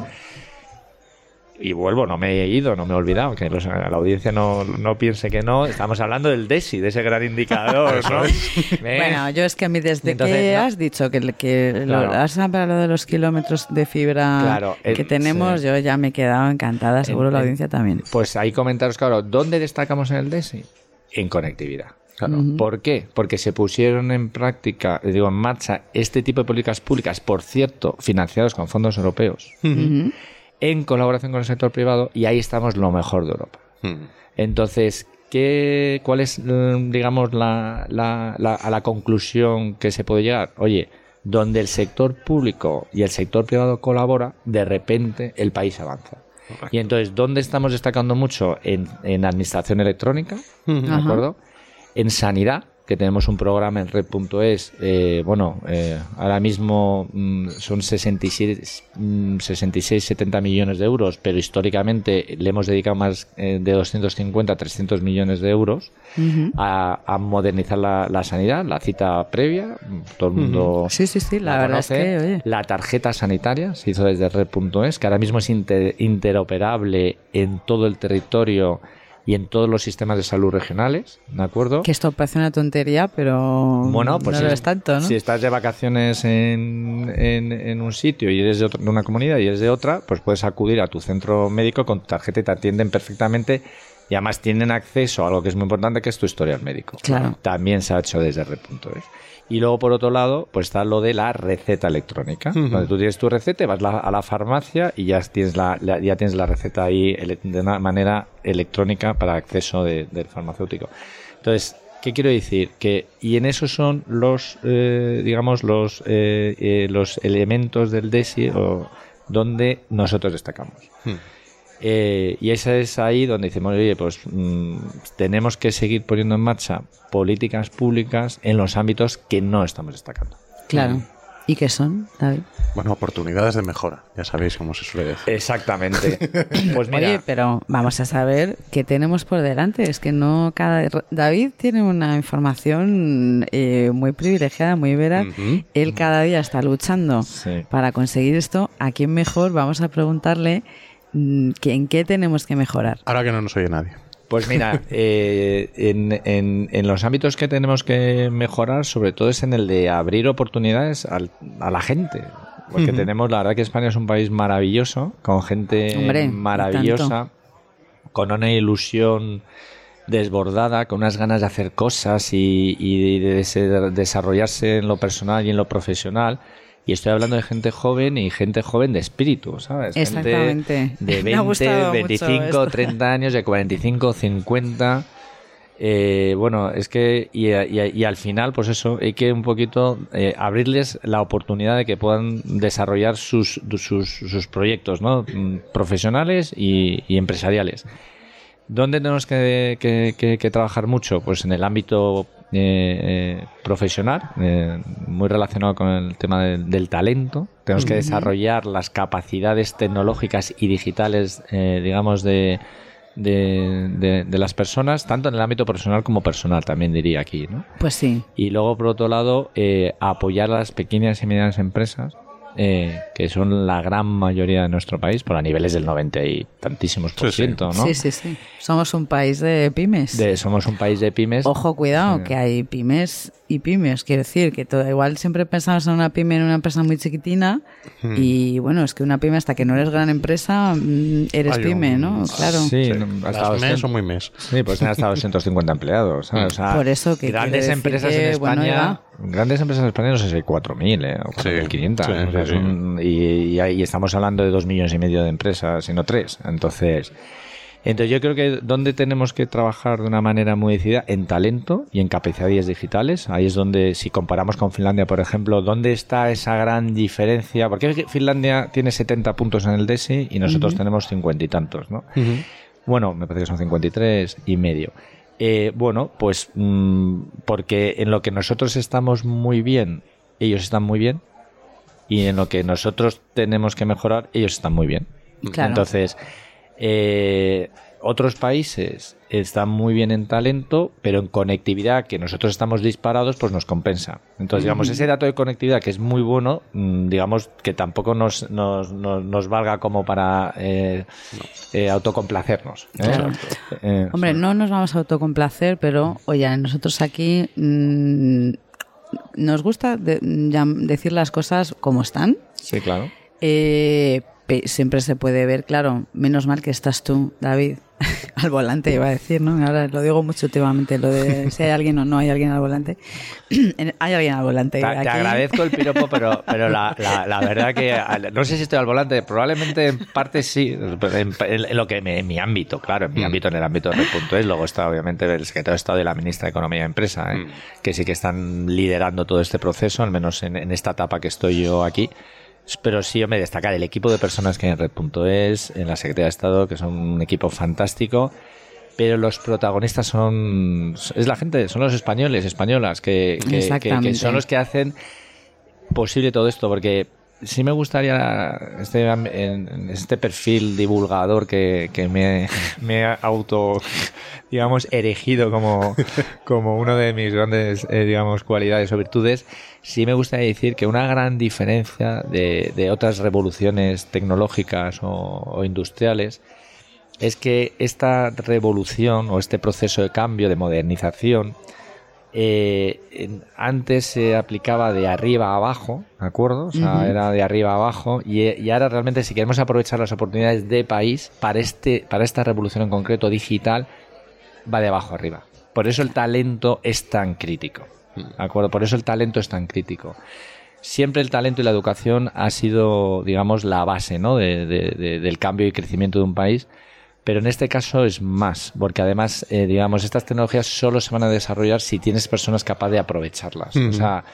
Y vuelvo, no me he ido, no me he olvidado, que los- la audiencia no, no piense que no. Estamos hablando del DESI, de ese gran indicador, ¿no? *laughs* ¿Eh? Bueno, yo es que a mí desde Entonces, que no- has dicho que, que lo- has hablado de los kilómetros de fibra Claro, eh, que tenemos, sí. yo ya me he quedado encantada, seguro la en- audiencia también. Pues ahí comentaros, claro, ¿dónde destacamos en el DESI? En conectividad. Claro. ¿Por qué? Porque se pusieron en práctica, digo, en marcha este tipo de políticas públicas, por cierto, financiados con fondos europeos, Ujú. En colaboración con el sector privado, y ahí estamos lo mejor de Europa. Mm. Entonces, ¿qué, ¿cuál es, mm, digamos, la, la- la- a la conclusión que se puede llegar? Oye, donde el sector público y el sector privado colabora, de repente el país avanza. Y entonces, ¿dónde estamos destacando mucho? En, en administración electrónica, ¿de acuerdo? En sanidad, que tenemos un programa en red.es, eh, bueno, eh, ahora mismo mm, son 66, mm, 66, 70 millones de euros, pero históricamente le hemos dedicado más eh, de 250 a 300 millones de euros a, a modernizar la, la sanidad, la cita previa, mm, todo el mundo Sí, sí, sí, la, verdad es conoce. que, oye, La tarjeta sanitaria se hizo desde red.es, que ahora mismo es inter- interoperable en todo el territorio y en todos los sistemas de salud regionales, ¿de acuerdo? que esto parece una tontería, pero Bueno, pues no si, lo es tanto, ¿no? si estás de vacaciones en, en- en un sitio y eres de, otro- de una comunidad y eres de otra, pues puedes acudir a tu centro médico con tu tarjeta y te atienden perfectamente y además tienen acceso a algo que es muy importante que es tu historial médico. Claro. También se ha hecho desde red.es. Y luego, por otro lado, pues está lo de la receta electrónica. Donde tú tienes tu receta, vas la- a la farmacia y ya tienes la, la- ya tienes la receta ahí de una manera electrónica para acceso de- del farmacéutico. Entonces, ¿qué quiero decir? Que, y en eso son los, eh, digamos, los, eh, eh, los elementos del DESI o donde nosotros destacamos. Mm. Eh, y esa es ahí donde decimos, oye, pues mm, tenemos que seguir poniendo en marcha políticas públicas en los ámbitos que no estamos destacando. Claro. ¿Y qué son, David? Bueno, oportunidades de mejora. Ya sabéis cómo se suele decir. Exactamente. *laughs* Pues mira, Oye, pero vamos a saber qué tenemos por delante. Es que no cada... David tiene una información eh, muy privilegiada, muy veraz. Él cada día está luchando Sí. para conseguir esto. ¿A quién mejor? Vamos a preguntarle mm, ¿en qué tenemos que mejorar? Ahora que no nos oye nadie. Pues mira, *laughs* eh, en, en- en los ámbitos que tenemos que mejorar, sobre todo es en el de abrir oportunidades al- a la gente. Porque tenemos, la verdad que España es un país maravilloso, con gente Hombre, maravillosa, con una ilusión desbordada, con unas ganas de hacer cosas y, y de des- desarrollarse en lo personal y en lo profesional. Y estoy hablando de gente joven y gente joven de espíritu, ¿sabes? Gente Exactamente. de *laughs* Me ha 20, gustado mucho 25, esto. 30 años, de 45, 50. Eh, bueno, es que y, y- y al final, pues eso, hay que un poquito eh, abrirles la oportunidad de que puedan desarrollar sus, sus, sus proyectos ¿no? Mm, profesionales y, y empresariales. ¿Dónde tenemos que, que- que- que trabajar mucho? Pues en el ámbito eh, eh, profesional, eh, muy relacionado con el tema del, del talento. Tenemos que desarrollar las capacidades tecnológicas y digitales, eh, digamos, de, de, de- de las personas, tanto en el ámbito profesional como personal, también diría aquí. ¿no? Pues sí. Y luego, por otro lado, eh, apoyar a las pequeñas y medianas empresas, eh, que son la gran mayoría de nuestro país, por a niveles del 90 y tantísimos por Sí, sí. ciento, ¿no? Sí, sí, sí. Somos un país de pymes. De- somos un país de pymes. Ojo, cuidado, Sí. que hay pymes y pymes. Quiero decir que todo, igual siempre pensamos en una pyme en una empresa muy chiquitina Hmm. y bueno, es que una pyme hasta que no eres gran empresa mm, eres pyme, ¿no? Claro. Sí, Sí. hasta Las 200 mes son muy mes. Sí, pues tienen hasta 250 empleados. ¿sabes? O sea, Por eso que grandes empresas que, en bueno, España, ya. grandes empresas en España no sé si hay 4.000 eh, o Sí, 4.500. sí, o sea, sí, son- y, y ahí estamos hablando de 2 millones y medio de empresas, sino 3. Entonces, entonces yo creo que donde tenemos que trabajar de una manera muy decidida en talento y en capacidades digitales. Ahí es donde, si comparamos con Finlandia, por ejemplo, ¿dónde está esa gran diferencia? Porque Finlandia tiene 70 puntos en el DESI y nosotros tenemos 50 y tantos, ¿no? Bueno, me parece que son 53 y medio. Eh, bueno, pues mm, porque en lo que nosotros estamos muy bien, ellos están muy bien. Y en lo que nosotros tenemos que mejorar, ellos están muy bien. Claro. Entonces, eh, otros países están muy bien en talento, pero en conectividad, que nosotros estamos disparados, pues nos compensa. Entonces, digamos, ese dato de conectividad que es muy bueno, mm, digamos, que tampoco nos, nos, nos, nos valga como para eh, eh, autocomplacernos. ¿eh? Claro. Eh, Hombre, no nos vamos a autocomplacer, pero oye, nosotros aquí mm, nos gusta de- decir las cosas como están. sí, claro. Eh, siempre se puede ver, claro, menos mal que estás tú, David, *laughs* al volante, iba a decir, ¿no? Ahora lo digo mucho últimamente, lo de si hay alguien o no hay alguien al volante. *clears throat* hay alguien al volante. Te, agradezco el piropo, pero, pero la, la- la verdad que no sé si estoy al volante, probablemente en parte sí, pero en, en- en lo que me- en mi ámbito, claro, en mi ámbito, en el ámbito de Red.es, luego está obviamente el secretario de Estado y la ministra de Economía y Empresa, ¿eh? que sí que están liderando todo este proceso, al menos en, en esta etapa que estoy yo aquí. Pero sí, me destacar el equipo de personas que hay en Red.es, en la Secretaría de Estado, que son un equipo fantástico. Pero los protagonistas son. Es la gente, son los españoles, españolas, que, que- que- son los que hacen posible todo esto, porque sí me gustaría este, en- este perfil divulgador que, que me, *laughs* me he auto, digamos, erigido como, *laughs* como uno de mis grandes, eh, digamos, cualidades o virtudes, sí me gustaría decir que una gran diferencia de, de otras revoluciones tecnológicas o, o industriales es que esta revolución o este proceso de cambio, de modernización, eh, antes se aplicaba de arriba a abajo, ¿de acuerdo? O sea, era de arriba a abajo y, y ahora realmente si queremos aprovechar las oportunidades de país para, este, para esta revolución en concreto digital, va de abajo a arriba. Por eso el talento es tan crítico, ¿de acuerdo? Por eso el talento es tan crítico. Siempre el talento y la educación ha sido, digamos, la base ¿no? de- de- de- del cambio y crecimiento de un país. Pero en este caso es más, porque además, eh, digamos, estas tecnologías solo se van a desarrollar si tienes personas capaces de aprovecharlas. O sea,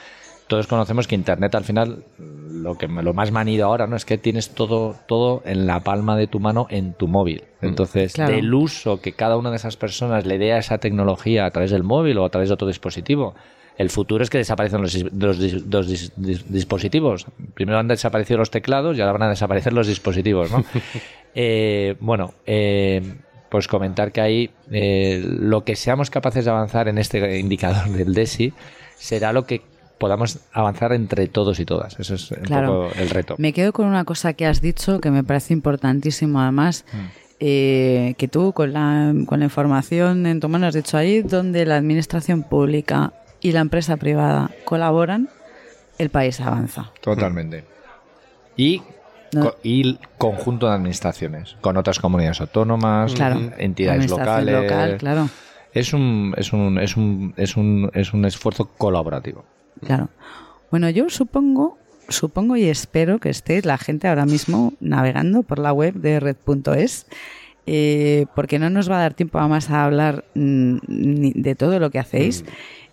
todos conocemos que Internet al final, lo que lo más manido ahora, ¿no? Es que tienes todo, todo en la palma de tu mano en tu móvil. Entonces, Claro. del uso que cada una de esas personas le dé a esa tecnología a través del móvil o a través de otro dispositivo, el futuro es que desaparecen los, dis- los dis- los dis- dis- dispositivos. Primero han desaparecido los teclados y ahora van a desaparecer los dispositivos, ¿no? *laughs* Eh, bueno, eh, pues comentar que ahí eh, lo que seamos capaces de avanzar en este indicador *laughs* del DESI será lo que podamos avanzar entre todos y todas. Eso es un Claro. poco el reto. Me quedo con una cosa que has dicho que me parece importantísimo, además, eh, que tú con la, con la información en tu mano has dicho ahí donde la administración pública y la empresa privada colaboran, el país avanza. Totalmente. Y, No. co- y el conjunto de administraciones, con otras comunidades autónomas, Claro. entidades locales. local, claro, Es un, es un, es un, es un, es un esfuerzo colaborativo. claro. Bueno, yo supongo, supongo y espero que esté la gente ahora mismo navegando por la web de red.es. eh, porque no nos va a dar tiempo además a hablar mm, ni de todo lo que hacéis.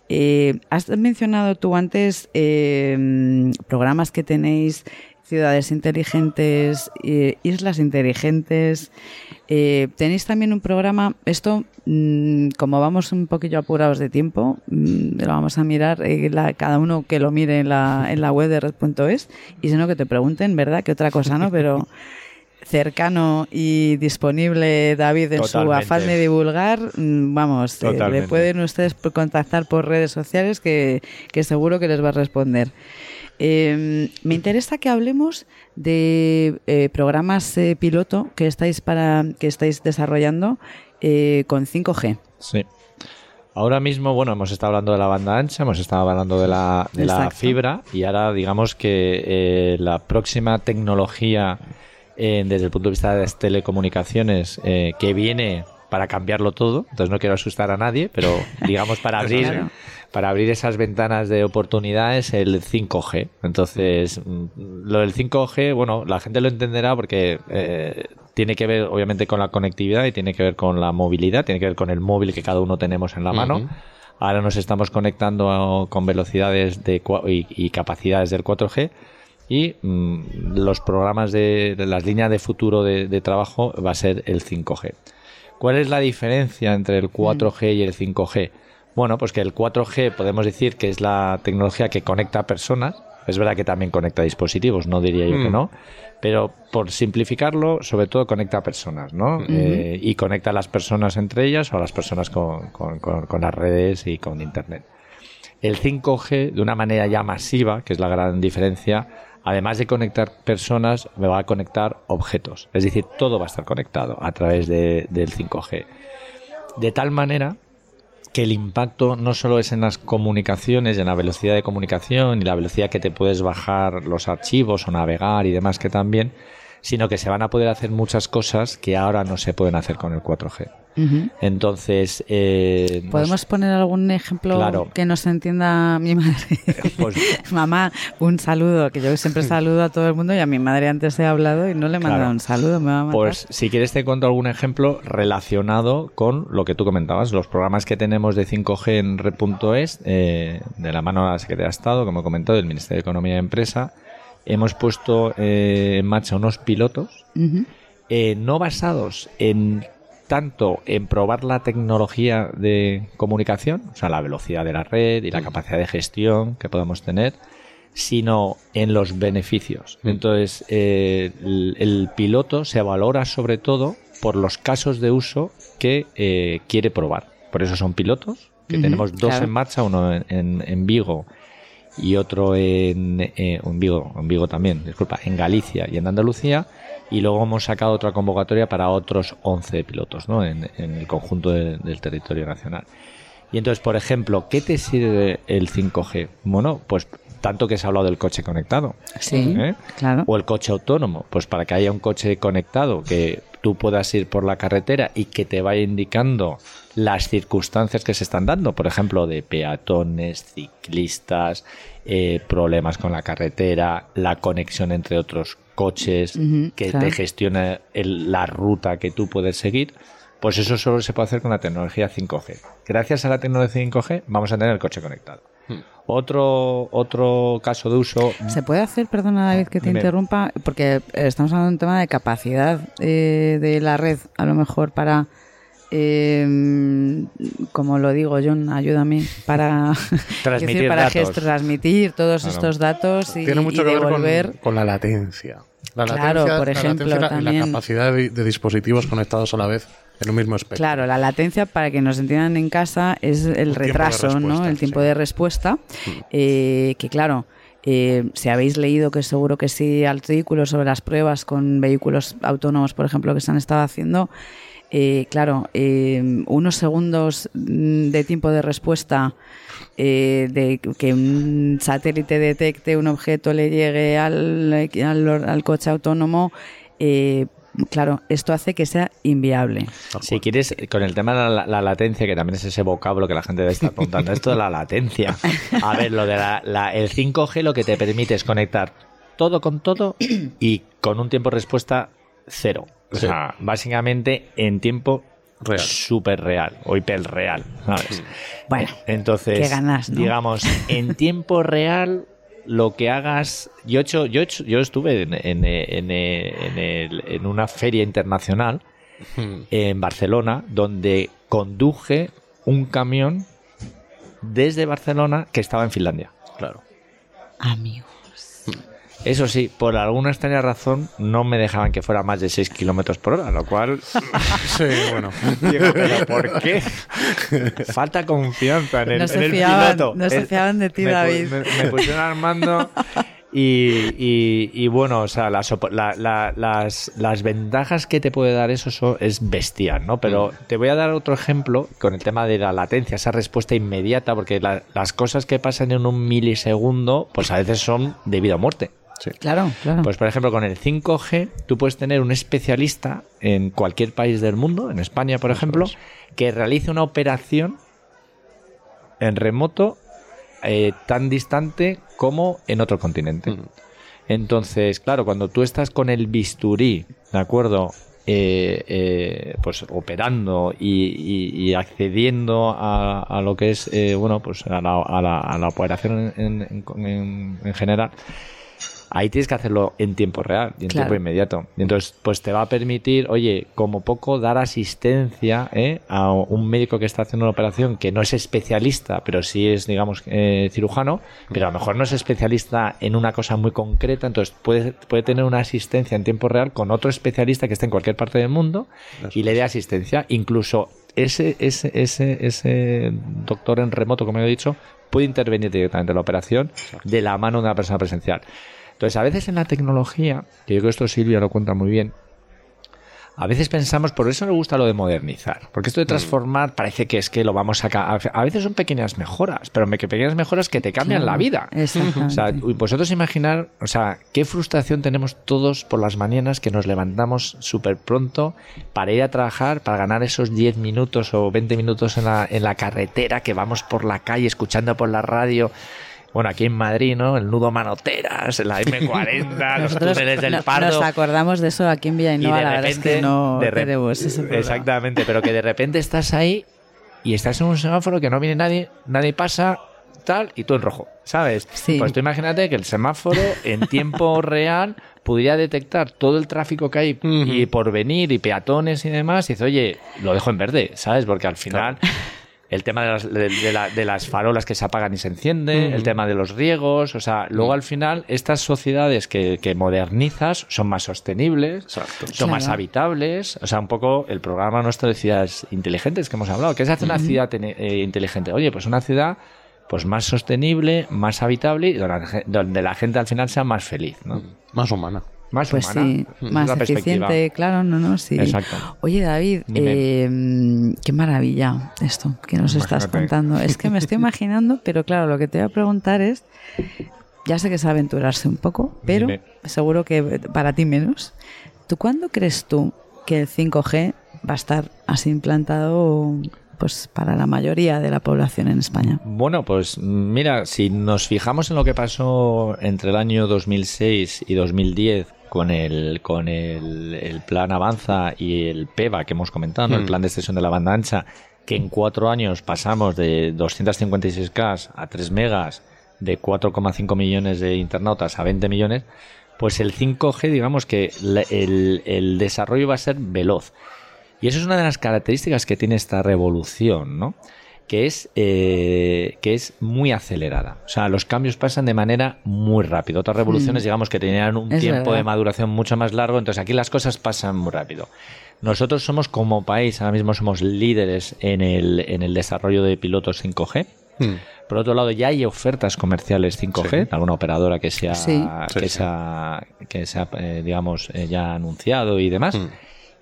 Eh, has mencionado tú antes eh, programas que tenéis, ciudades inteligentes, eh, islas inteligentes. Eh, tenéis también un programa, esto mm, como vamos un poquillo apurados de tiempo, mm, lo vamos a mirar, eh, la- cada uno que lo mire en la, en la web de red.es y si no que te pregunten, ¿verdad? Que otra cosa, ¿no? Pero *laughs* cercano y disponible David en su afán de divulgar, mm, vamos, eh, le pueden ustedes contactar por redes sociales que, que seguro que les va a responder. Eh, me interesa que hablemos de eh, programas eh, piloto que estáis para que estáis desarrollando eh, con 5G. Sí. Ahora mismo, bueno, hemos estado hablando de la banda ancha, hemos estado hablando de la, de la Exacto. fibra y ahora digamos que la próxima tecnología eh, desde el punto de vista de las telecomunicaciones eh, que viene para cambiarlo todo, entonces no quiero asustar a nadie, pero *laughs* digamos para abrir Claro. para abrir esas ventanas de oportunidades el 5G. Entonces, mm, lo del 5G, bueno, la gente lo entenderá porque eh, tiene que ver obviamente con la conectividad y tiene que ver con la movilidad, tiene que ver con el móvil que cada uno tenemos en la mano. Ahora nos estamos conectando con velocidades de, y, y capacidades del 4G y mm, los programas de, de las líneas de futuro de, de trabajo va a ser el 5G. ¿Cuál es la diferencia entre el 4G y el 5G? Bueno, pues que el 4G podemos decir que es la tecnología que conecta a personas. Es verdad que también conecta dispositivos, no diría yo que Mm. no. Pero por simplificarlo, sobre todo conecta a personas, ¿no? Eh, y conecta a las personas entre ellas o a las personas con, con- con- con las redes y con Internet. El 5G, de una manera ya masiva, que es la gran diferencia, además de conectar personas, me va a conectar objetos. Es decir, todo va a estar conectado a través de- del 5G. De tal manera que el impacto no solo es en las comunicaciones, en la velocidad de comunicación y la velocidad que te puedes bajar los archivos o navegar y demás que también, sino que se van a poder hacer muchas cosas que ahora no se pueden hacer con el 4G. Entonces, eh, nos- ¿Podemos poner algún ejemplo Claro. que nos entienda mi madre? Pues- *laughs* Mamá, un saludo, que yo siempre saludo a todo el mundo y a mi madre antes he hablado y no le he mandado Claro. un saludo, me va a matar. Pues si quieres te cuento algún ejemplo relacionado con lo que tú comentabas, los programas que tenemos de 5G en red.es, eh, de la mano de la Secretaría de Estado, como he comentado, del Ministerio de Economía y Empresa, hemos puesto eh, en marcha unos pilotos eh, no basados en tanto en probar la tecnología de comunicación, o sea, la velocidad de la red y la capacidad de gestión que podamos tener, sino en los beneficios. Entonces, eh, el, el piloto se valora sobre todo por los casos de uso que eh, quiere probar. Por eso son pilotos, que tenemos dos claro. en marcha, uno en, en- en Vigo y otro en, eh, en Vigo, en Vigo también, disculpa, en Galicia y en Andalucía. Y luego hemos sacado otra convocatoria para otros 11 pilotos ¿no? en, en el conjunto de- del territorio nacional. Y entonces, por ejemplo, ¿qué te sirve el 5G? Bueno, pues tanto que se ha hablado del coche conectado. Sí, ¿eh? claro. O el coche autónomo, pues para que haya un coche conectado, que tú puedas ir por la carretera y que te vaya indicando las circunstancias que se están dando, por ejemplo, de peatones, ciclistas, eh, problemas con la carretera, la conexión entre otros coches, que claro. te gestione el- la ruta que tú puedes seguir. Pues eso solo se puede hacer con la tecnología 5G. Gracias a la tecnología 5G vamos a tener el coche conectado. Otro, otro caso de uso ¿Se puede hacer, perdona David que te Dime. interrumpa, porque eh, estamos hablando de un tema de capacidad eh, de la red, a lo mejor para, eh, como lo digo John, ayúdame, para *laughs* Transmitir decir, para datos. transmitir todos Claro. estos datos y, Tiene mucho y que ver con, devolver. con la latencia. La Claro, latencia, por la ejemplo, latencia y la- y también. la capacidad de, de dispositivos conectados a la vez En un mismo espectro. Claro, la latencia, para que nos entiendan en casa, es el, de retraso, ¿no? El tiempo sí. de respuesta. eh, que claro, eh, si habéis leído, que seguro que sí, artículos sobre las pruebas con vehículos autónomos, por ejemplo, que se han estado haciendo, eh, claro, eh, unos segundos mm, de tiempo de respuesta eh, de que un satélite detecte un objeto, le llegue al, al, al coche autónomo, eh, claro, esto hace que sea inviable. Si quieres, con el tema de la, la latencia, que también es ese vocablo que la gente debe estar preguntando, esto de la latencia. A ver, lo de la, la- el 5G lo que te permite es conectar todo con todo y con un tiempo de respuesta cero. O Sí. sea, básicamente en tiempo Real. súper real o hiper real, ¿sabes? Bueno, Entonces, qué ganas, ¿no? digamos, en tiempo real, lo que hagas. Yo, he hecho, yo, he hecho- yo estuve en, en- en- en el- en una feria internacional en Barcelona, donde conduje un camión desde Barcelona que estaba en Finlandia. Claro. amigo. Eso sí, por alguna extraña razón no me dejaban que fuera más de 6 kilómetros por hora, lo cual *laughs* Sí, bueno. *laughs* digo, ¿pero por qué? *laughs* Falta confianza en el, No se en el fiaban- piloto. no se fiaban de ti, me David. Me, me pusieron al mando y, y- y bueno, o sea, las, la- la- las, las ventajas que te puede dar eso son- es bestial, ¿no? Pero te voy a dar otro ejemplo con el tema de la latencia, esa respuesta inmediata, porque la- las cosas que pasan en un milisegundo, pues a veces son de vida o muerte. Claro, claro. Pues por ejemplo, con el 5G, tú puedes tener un especialista en cualquier país del mundo, en España, por ejemplo, que realice una operación en remoto eh, tan distante como en otro continente. Mm. Entonces, claro, cuando tú estás con el bisturí, ¿de acuerdo? Eh, eh, pues operando y, y- y accediendo a, a lo que es, eh, bueno, pues a la, a la- a la operación en, en- en- en general, ahí tienes que hacerlo en tiempo real y en Claro. tiempo inmediato. Y entonces, pues te va a permitir, oye, como poco dar asistencia ¿eh? a un médico que está haciendo una operación que no es especialista, pero sí es, digamos, eh, cirujano, pero a lo mejor no es especialista en una cosa muy concreta, entonces puede, puede tener una asistencia en tiempo real con otro especialista que esté en cualquier parte del mundo y le dé asistencia. Incluso ese, ese, ese, ese doctor en remoto, como he dicho, puede intervenir directamente en la operación de la mano de una persona presencial. Entonces, a veces en la tecnología, que yo creo que esto Silvia lo cuenta muy bien, a veces pensamos, por eso me gusta lo de modernizar, porque esto de transformar parece que es que lo vamos a... A veces son pequeñas mejoras, pero me- que pequeñas mejoras que te cambian la vida. O sea, vosotros imaginar, o sea, qué frustración tenemos todos por las mañanas que nos levantamos súper pronto para ir a trabajar, para ganar esos 10 minutos o 20 minutos en la, en la carretera, que vamos por la calle escuchando por la radio. Bueno, aquí en Madrid, ¿no? El nudo manoteras, la M40, *laughs* los túneles del Pardo. nos acordamos de eso aquí en Villanueva, Y de la verdad es que no de tenemos ese. Exactamente, pero que de repente estás ahí y estás en un semáforo que no viene nadie, nadie pasa, tal, y tú en rojo, ¿sabes? Sí. Pues tú imagínate que el semáforo en tiempo *laughs* real pudiera detectar todo el tráfico que hay y por venir y peatones y demás y dice, oye, lo dejo en verde, ¿sabes? Porque al final... El tema de las, de, de la- de las farolas que se apagan y se encienden, el tema de los riegos, o sea, luego al final estas sociedades que, que modernizas son más sostenibles, son más habitables, o sea, un poco el programa nuestro de ciudades inteligentes que hemos hablado. ¿Qué se hace una ciudad eh, inteligente? Oye, pues una ciudad pues más sostenible, más habitable y donde la, gen- donde la gente al final sea más feliz, ¿no? Más humana. Más Pues humana. sí, más eficiente, claro, no, no, sí. Exacto. Oye, David, eh, qué maravilla esto que nos estás contando. Es que me estoy imaginando, pero claro, lo que te voy a preguntar es, ya sé que es aventurarse un poco, pero Dime. seguro que para ti menos. ¿Tú cuándo crees tú que el 5G va a estar así implantado pues para la mayoría de la población en España? Bueno, pues mira, si nos fijamos en lo que pasó entre el año 2006 y 2010 con el con el, el plan Avanza y el PEVA que hemos comentado, el Hmm. plan de extensión de la banda ancha, que en cuatro años pasamos de 256K a 3 megas, de 4,5 millones de internautas a 20 millones, pues el 5G, digamos que la- el, el desarrollo va a ser veloz. Y eso es una de las características que tiene esta revolución, ¿no? Que es, eh, que es muy acelerada. O sea, los cambios pasan de manera muy rápida. Otras revoluciones, Mm. digamos que tenían un Es tiempo de maduración mucho más largo, entonces aquí las cosas pasan muy rápido. Nosotros somos como país, ahora mismo somos líderes en el, en el desarrollo de pilotos 5G. Hmm. Por otro lado, ya hay ofertas comerciales 5G, Sí. de alguna operadora que se ha, Sí. que Sí, se ha, que se ha, eh, digamos, eh, ya anunciado y demás. Hmm.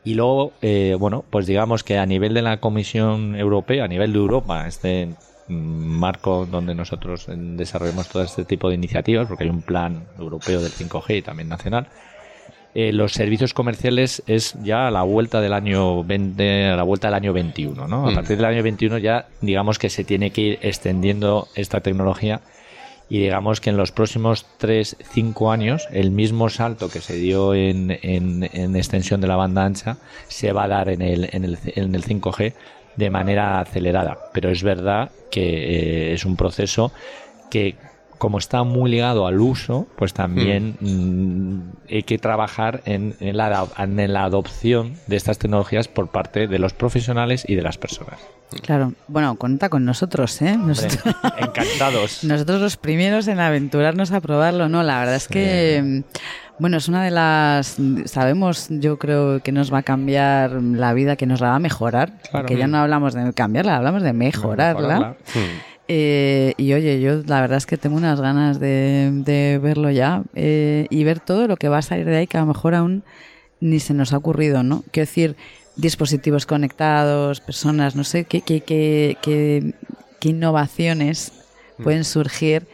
Y luego, eh, bueno, pues digamos que a nivel de la Comisión Europea, a nivel de Europa, este marco donde nosotros eh, desarrollamos todo este tipo de iniciativas, porque hay un plan europeo del 5G y también nacional, eh, los servicios comerciales es ya a la vuelta del año 20, a la vuelta del año 21, ¿no? A Mm. partir del año 21 ya digamos que se tiene que ir extendiendo esta tecnología y digamos que en los próximos 3, 5 años el mismo salto que se dio en, en- en extensión de la banda ancha se va a dar en el, en el, en el 5G de manera acelerada. Pero es verdad que eh, es un proceso que como está muy ligado al uso, pues también mm, hay que trabajar en, en la, en la adopción de estas tecnologías por parte de los profesionales y de las personas. Claro. Bueno, cuenta con nosotros, ¿eh? Hombre, encantados. *laughs* nosotros los primeros en aventurarnos a probarlo, ¿no? La verdad es que, mm, bueno, es una de las... Sabemos, yo creo que nos va a cambiar la vida, que nos la va a mejorar. Claro. Porque ya no hablamos de cambiarla, hablamos de mejorarla. Hmm. Eh, y oye, yo la verdad es que tengo unas ganas de, de verlo ya eh, y ver todo lo que va a salir de ahí que a lo mejor aún ni se nos ha ocurrido, ¿no? Quiero decir, dispositivos conectados, personas, no sé, qué, qué, qué, qué, qué innovaciones pueden surgir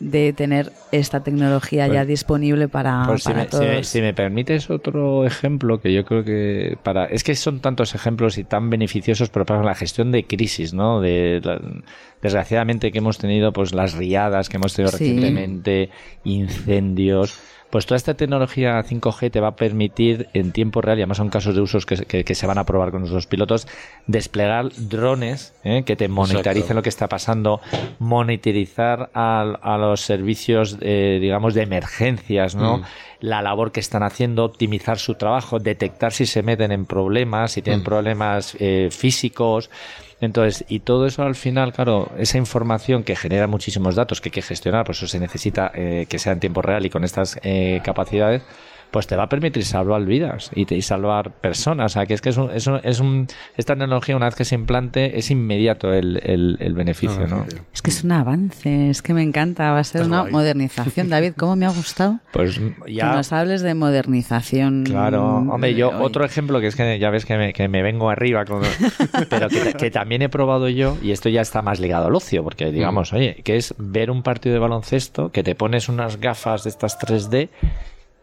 de tener esta tecnología Pues- ya disponible para, Pues si para me, si me- si me permites otro ejemplo que yo creo que para es que son tantos ejemplos y tan beneficiosos pero para la gestión de crisis no de la- desgraciadamente que hemos tenido pues las riadas que hemos tenido Sí. recientemente incendios pues toda esta tecnología 5G te va a permitir en tiempo real, y además son casos de usos que, se- que- que se van a probar con nuestros pilotos, desplegar drones ¿eh? que te monitoricen Exacto. lo que está pasando, monitorizar al- a, los servicios, eh, digamos, de emergencias, ¿no? Mm. La labor que están haciendo, optimizar su trabajo, detectar si se meten en problemas, si tienen Mm. problemas eh, físicos. Entonces, y todo eso al final, claro, esa información que genera muchísimos datos que hay que gestionar, por eso se necesita eh, que sea en tiempo real y con estas eh, capacidades, pues te va a permitir salvar vidas y, te- y salvar personas. O sea, que es que es un, es un- es un- esta tecnología, una vez que se implante, es inmediato el, el- el beneficio, ¿no? Es que es un avance, es que me encanta, va a ser Es una guay. modernización. *laughs* David, ¿cómo me ha gustado? Pues Que ya. nos hables de modernización. Claro, hombre, yo Hoy. otro ejemplo que es que ya ves que me, que me vengo arriba, con- *laughs* pero que, que también he probado yo, y esto ya está más ligado al ocio, porque digamos, oye, que es ver un partido de baloncesto, que te pones unas gafas de estas 3D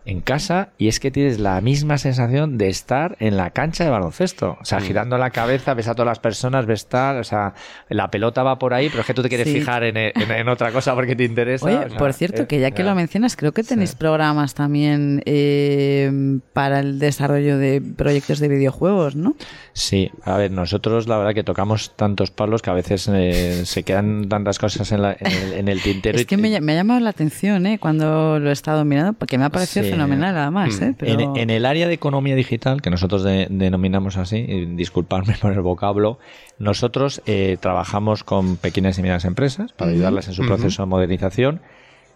en casa y es que tienes la misma sensación de estar en la cancha de baloncesto. O sea, girando la cabeza, ves a todas las personas, ves tal, o sea, la pelota va por ahí, pero es que tú te quieres Sí. fijar en, en- en otra cosa porque te interesa. Oye, o sea, por cierto, eh, que ya que ya. lo mencionas, creo que tenéis programas también eh, para el desarrollo de proyectos de videojuegos, ¿no? Sí, a ver, nosotros la verdad que tocamos tantos palos que a veces eh, se quedan tantas cosas en, la- en el, el tintero. Es y- que me, me ha llamado la atención ¿eh? cuando lo he estado mirando, porque me ha parecido. Fenomenal además. ¿eh? Pero... En, en el área de economía digital, que nosotros de- denominamos así, y disculpadme *laughs* por el vocablo, nosotros eh, trabajamos con pequeñas y medianas empresas para ayudarlas en su proceso de modernización.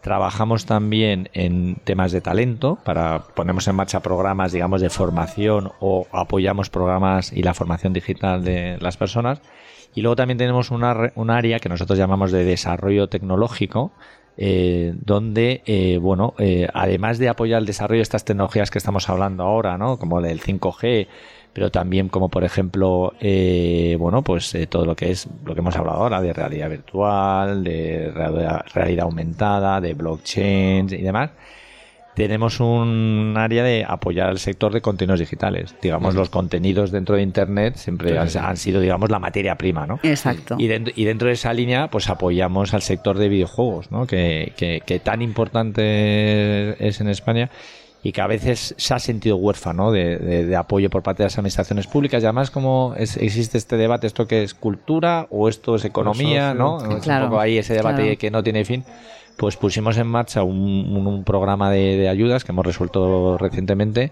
Trabajamos también en temas de talento, para ponemos en marcha programas, digamos, de formación o apoyamos programas y la formación digital de las personas. Y luego también tenemos una, un área que nosotros llamamos de desarrollo tecnológico, eh, donde, eh, bueno, eh, además de apoyar el desarrollo de estas tecnologías que estamos hablando ahora, ¿no? Como del 5G, pero también como por ejemplo, eh, bueno, pues eh, todo lo que es lo que hemos hablado ahora de realidad virtual, de realidad aumentada, de blockchain y demás. Tenemos un área de apoyar al sector de contenidos digitales. Digamos, los contenidos dentro de Internet siempre han, han sido, digamos, la materia prima, ¿no? Exacto. Y dentro, y dentro de esa línea, pues apoyamos al sector de videojuegos, ¿no? Que, que, que tan importante es en España y que a veces se ha sentido huérfano de, de- de apoyo por parte de las administraciones públicas. Y además, como es- existe este debate, ¿esto qué es cultura o esto es economía? ¿no? Es Claro, un poco ahí ese debate claro. que no tiene fin. Pues pusimos en marcha un, un- un programa de, de ayudas que hemos resuelto recientemente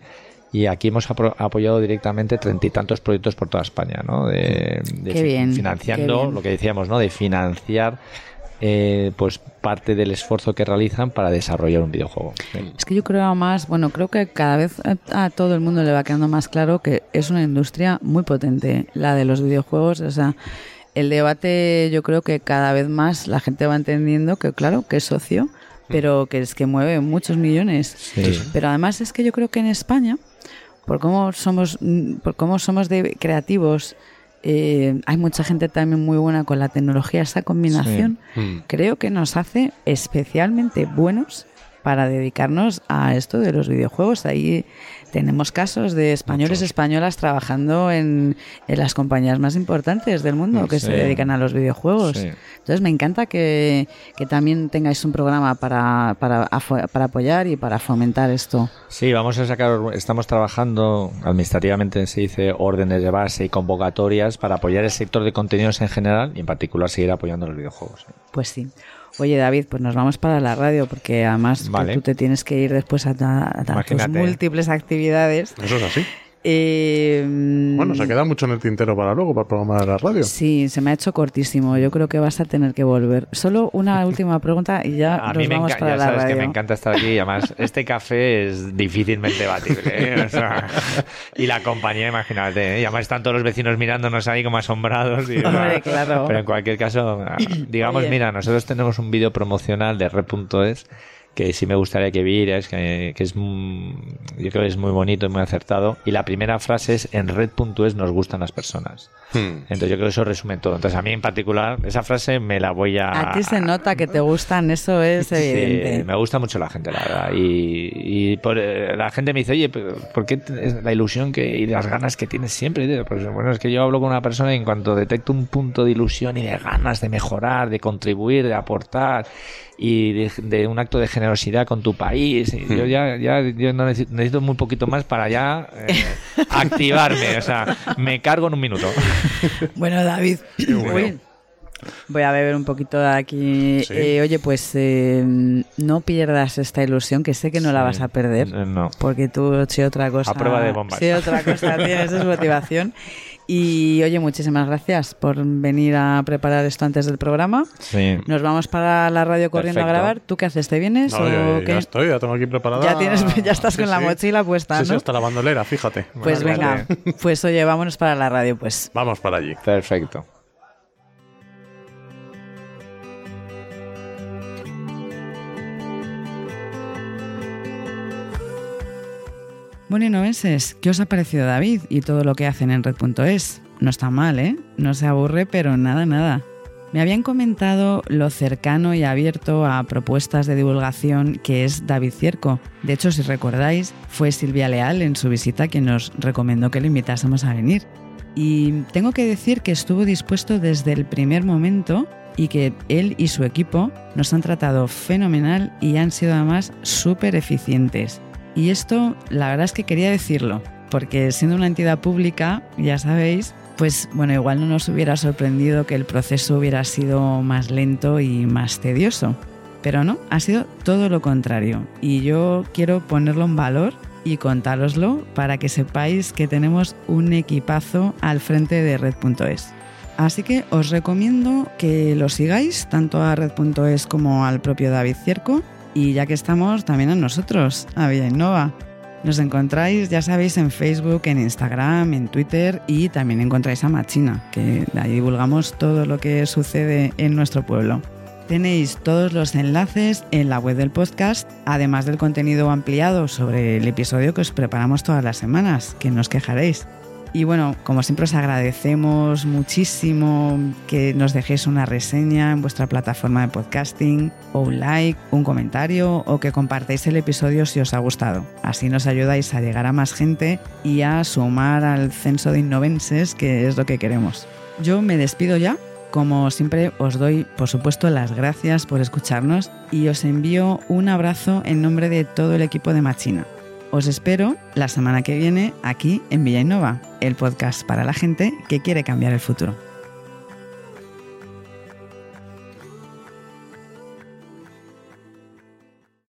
y aquí hemos apro- apoyado directamente treinta y tantos proyectos por toda España, ¿no? De, de Qué bien, financiando qué bien. lo que decíamos, ¿no? De financiar eh, pues parte del esfuerzo que realizan para desarrollar un videojuego. Es que yo creo más, bueno, creo que cada vez a todo el mundo le va quedando más claro que es una industria muy potente, la de los videojuegos. O sea, el debate yo creo que cada vez más la gente va entendiendo que, claro, que es socio, pero que es que mueve muchos millones. Sí. Pero además es que yo creo que en España, por cómo somos, mm, por cómo somos de creativos, eh, hay mucha gente también muy buena con la tecnología, esa combinación Mm. creo que nos hace especialmente buenos para dedicarnos a esto de los videojuegos. Ahí tenemos casos de españoles y españolas trabajando en, en las compañías más importantes del mundo que se dedican a los videojuegos. Sí. Entonces me encanta que, que también tengáis un programa para, para, para apoyar y para fomentar esto. Sí, vamos a sacar, estamos trabajando, administrativamente se dice órdenes de base y convocatorias para apoyar el sector de contenidos en general y en particular seguir apoyando los videojuegos. Pues sí. Oye, David, pues nos vamos para la radio porque además Vale. tú te tienes que ir después a, ta- a tus múltiples actividades. Eso es así. Eh, Bueno, se queda mucho en el tintero para luego, para el programa de la radio. Sí, se me ha hecho cortísimo. Yo creo que vas a tener que volver. Solo una *laughs* última pregunta y ya A nos mí me, vamos para ya la sabes radio. que me encanta estar aquí y además *laughs* este café es difícilmente batible. ¿eh? O sea, y la compañía, imagínate. ¿eh? Y además están todos los vecinos mirándonos ahí como asombrados. y- Hombre, claro. Pero en cualquier caso, *clears throat* digamos, Oye. mira, nosotros tenemos un vídeo promocional de Red.es que sí me gustaría que vieras, que, que es mm, yo creo que es muy bonito y muy acertado. Y la primera frase es en Red.es nos gustan las personas. Hmm. Entonces yo creo que eso resume todo. Entonces a mí en particular esa frase me la voy a... A ti se nota que te gustan, eso es evidente. Sí, me gusta mucho la gente, la verdad. Y, y por, eh, la gente me dice, oye, pero ¿por qué la ilusión que, y las ganas que tienes siempre? Pues bueno, es que yo hablo con una persona y en cuanto detecto un punto de ilusión y de ganas de mejorar, de contribuir, de aportar y de, de un acto de generosidad con tu país, y yo ya, ya yo no necesito, necesito muy poquito más para ya eh, *laughs* activarme. O sea, me cargo en un minuto. *laughs* Bueno, David, bueno. voy a beber un poquito de aquí. Sí. Eh, oye, pues eh, no pierdas esta ilusión, que sé que no la vas a perder. No. Porque tú, si otra cosa. A prueba de bombas. Si otra cosa tienes es motivación. *laughs* Y oye, muchísimas gracias por venir a preparar esto antes del programa. Sí. Nos vamos para la radio corriendo Perfecto. a grabar. ¿Tú qué haces? ¿Te vienes No, o yo- qué? ya estoy, ya tengo aquí preparada. Ya tienes- *laughs* ya estás Sí, con la mochila puesta, Sí, sí, ¿no? hasta la bandolera, fíjate. Pues Bueno, venga, pues oye, vámonos para la radio, pues. Vamos para allí. Perfecto. Bueno, y novenses, ¿qué os ha parecido David y todo lo que hacen en red.es? No está mal, ¿eh? No se aburre, pero nada, nada. Me habían comentado lo cercano y abierto a propuestas de divulgación que es David Cierco. De hecho, si recordáis, fue Silvia Leal en su visita quien nos recomendó que le invitásemos a venir. Y tengo que decir que estuvo dispuesto desde el primer momento y que él y su equipo nos han tratado fenomenal y han sido además súper eficientes. Y esto, la verdad es que quería decirlo, porque siendo una entidad pública, ya sabéis, pues bueno, igual no nos hubiera sorprendido que el proceso hubiera sido más lento y más tedioso. Pero no, ha sido todo lo contrario. Y yo quiero ponerlo en valor y contároslo para que sepáis que tenemos un equipazo al frente de red.es. Así que os recomiendo que lo sigáis tanto a red.es como al propio David Cierco y ya que estamos también a nosotros, a Villa Innova. Nos encontráis, ya sabéis, en Facebook, en Instagram, en Twitter y también encontráis a Machina, que ahí divulgamos todo lo que sucede en nuestro pueblo. Tenéis todos los enlaces en la web del podcast, además del contenido ampliado sobre el episodio que os preparamos todas las semanas, que no os quejaréis. Y bueno, como siempre os agradecemos muchísimo que nos dejéis una reseña en vuestra plataforma de podcasting, o un like, un comentario, o que compartáis el episodio si os ha gustado. Así nos ayudáis a llegar a más gente y a sumar al censo de innovenses, que es lo que queremos. Yo me despido ya. Como siempre os doy, por supuesto, las gracias por escucharnos y os envío un abrazo en nombre de todo el equipo de Machina. Os espero la semana que viene aquí en Villa Innova, el podcast para la gente que quiere cambiar el futuro.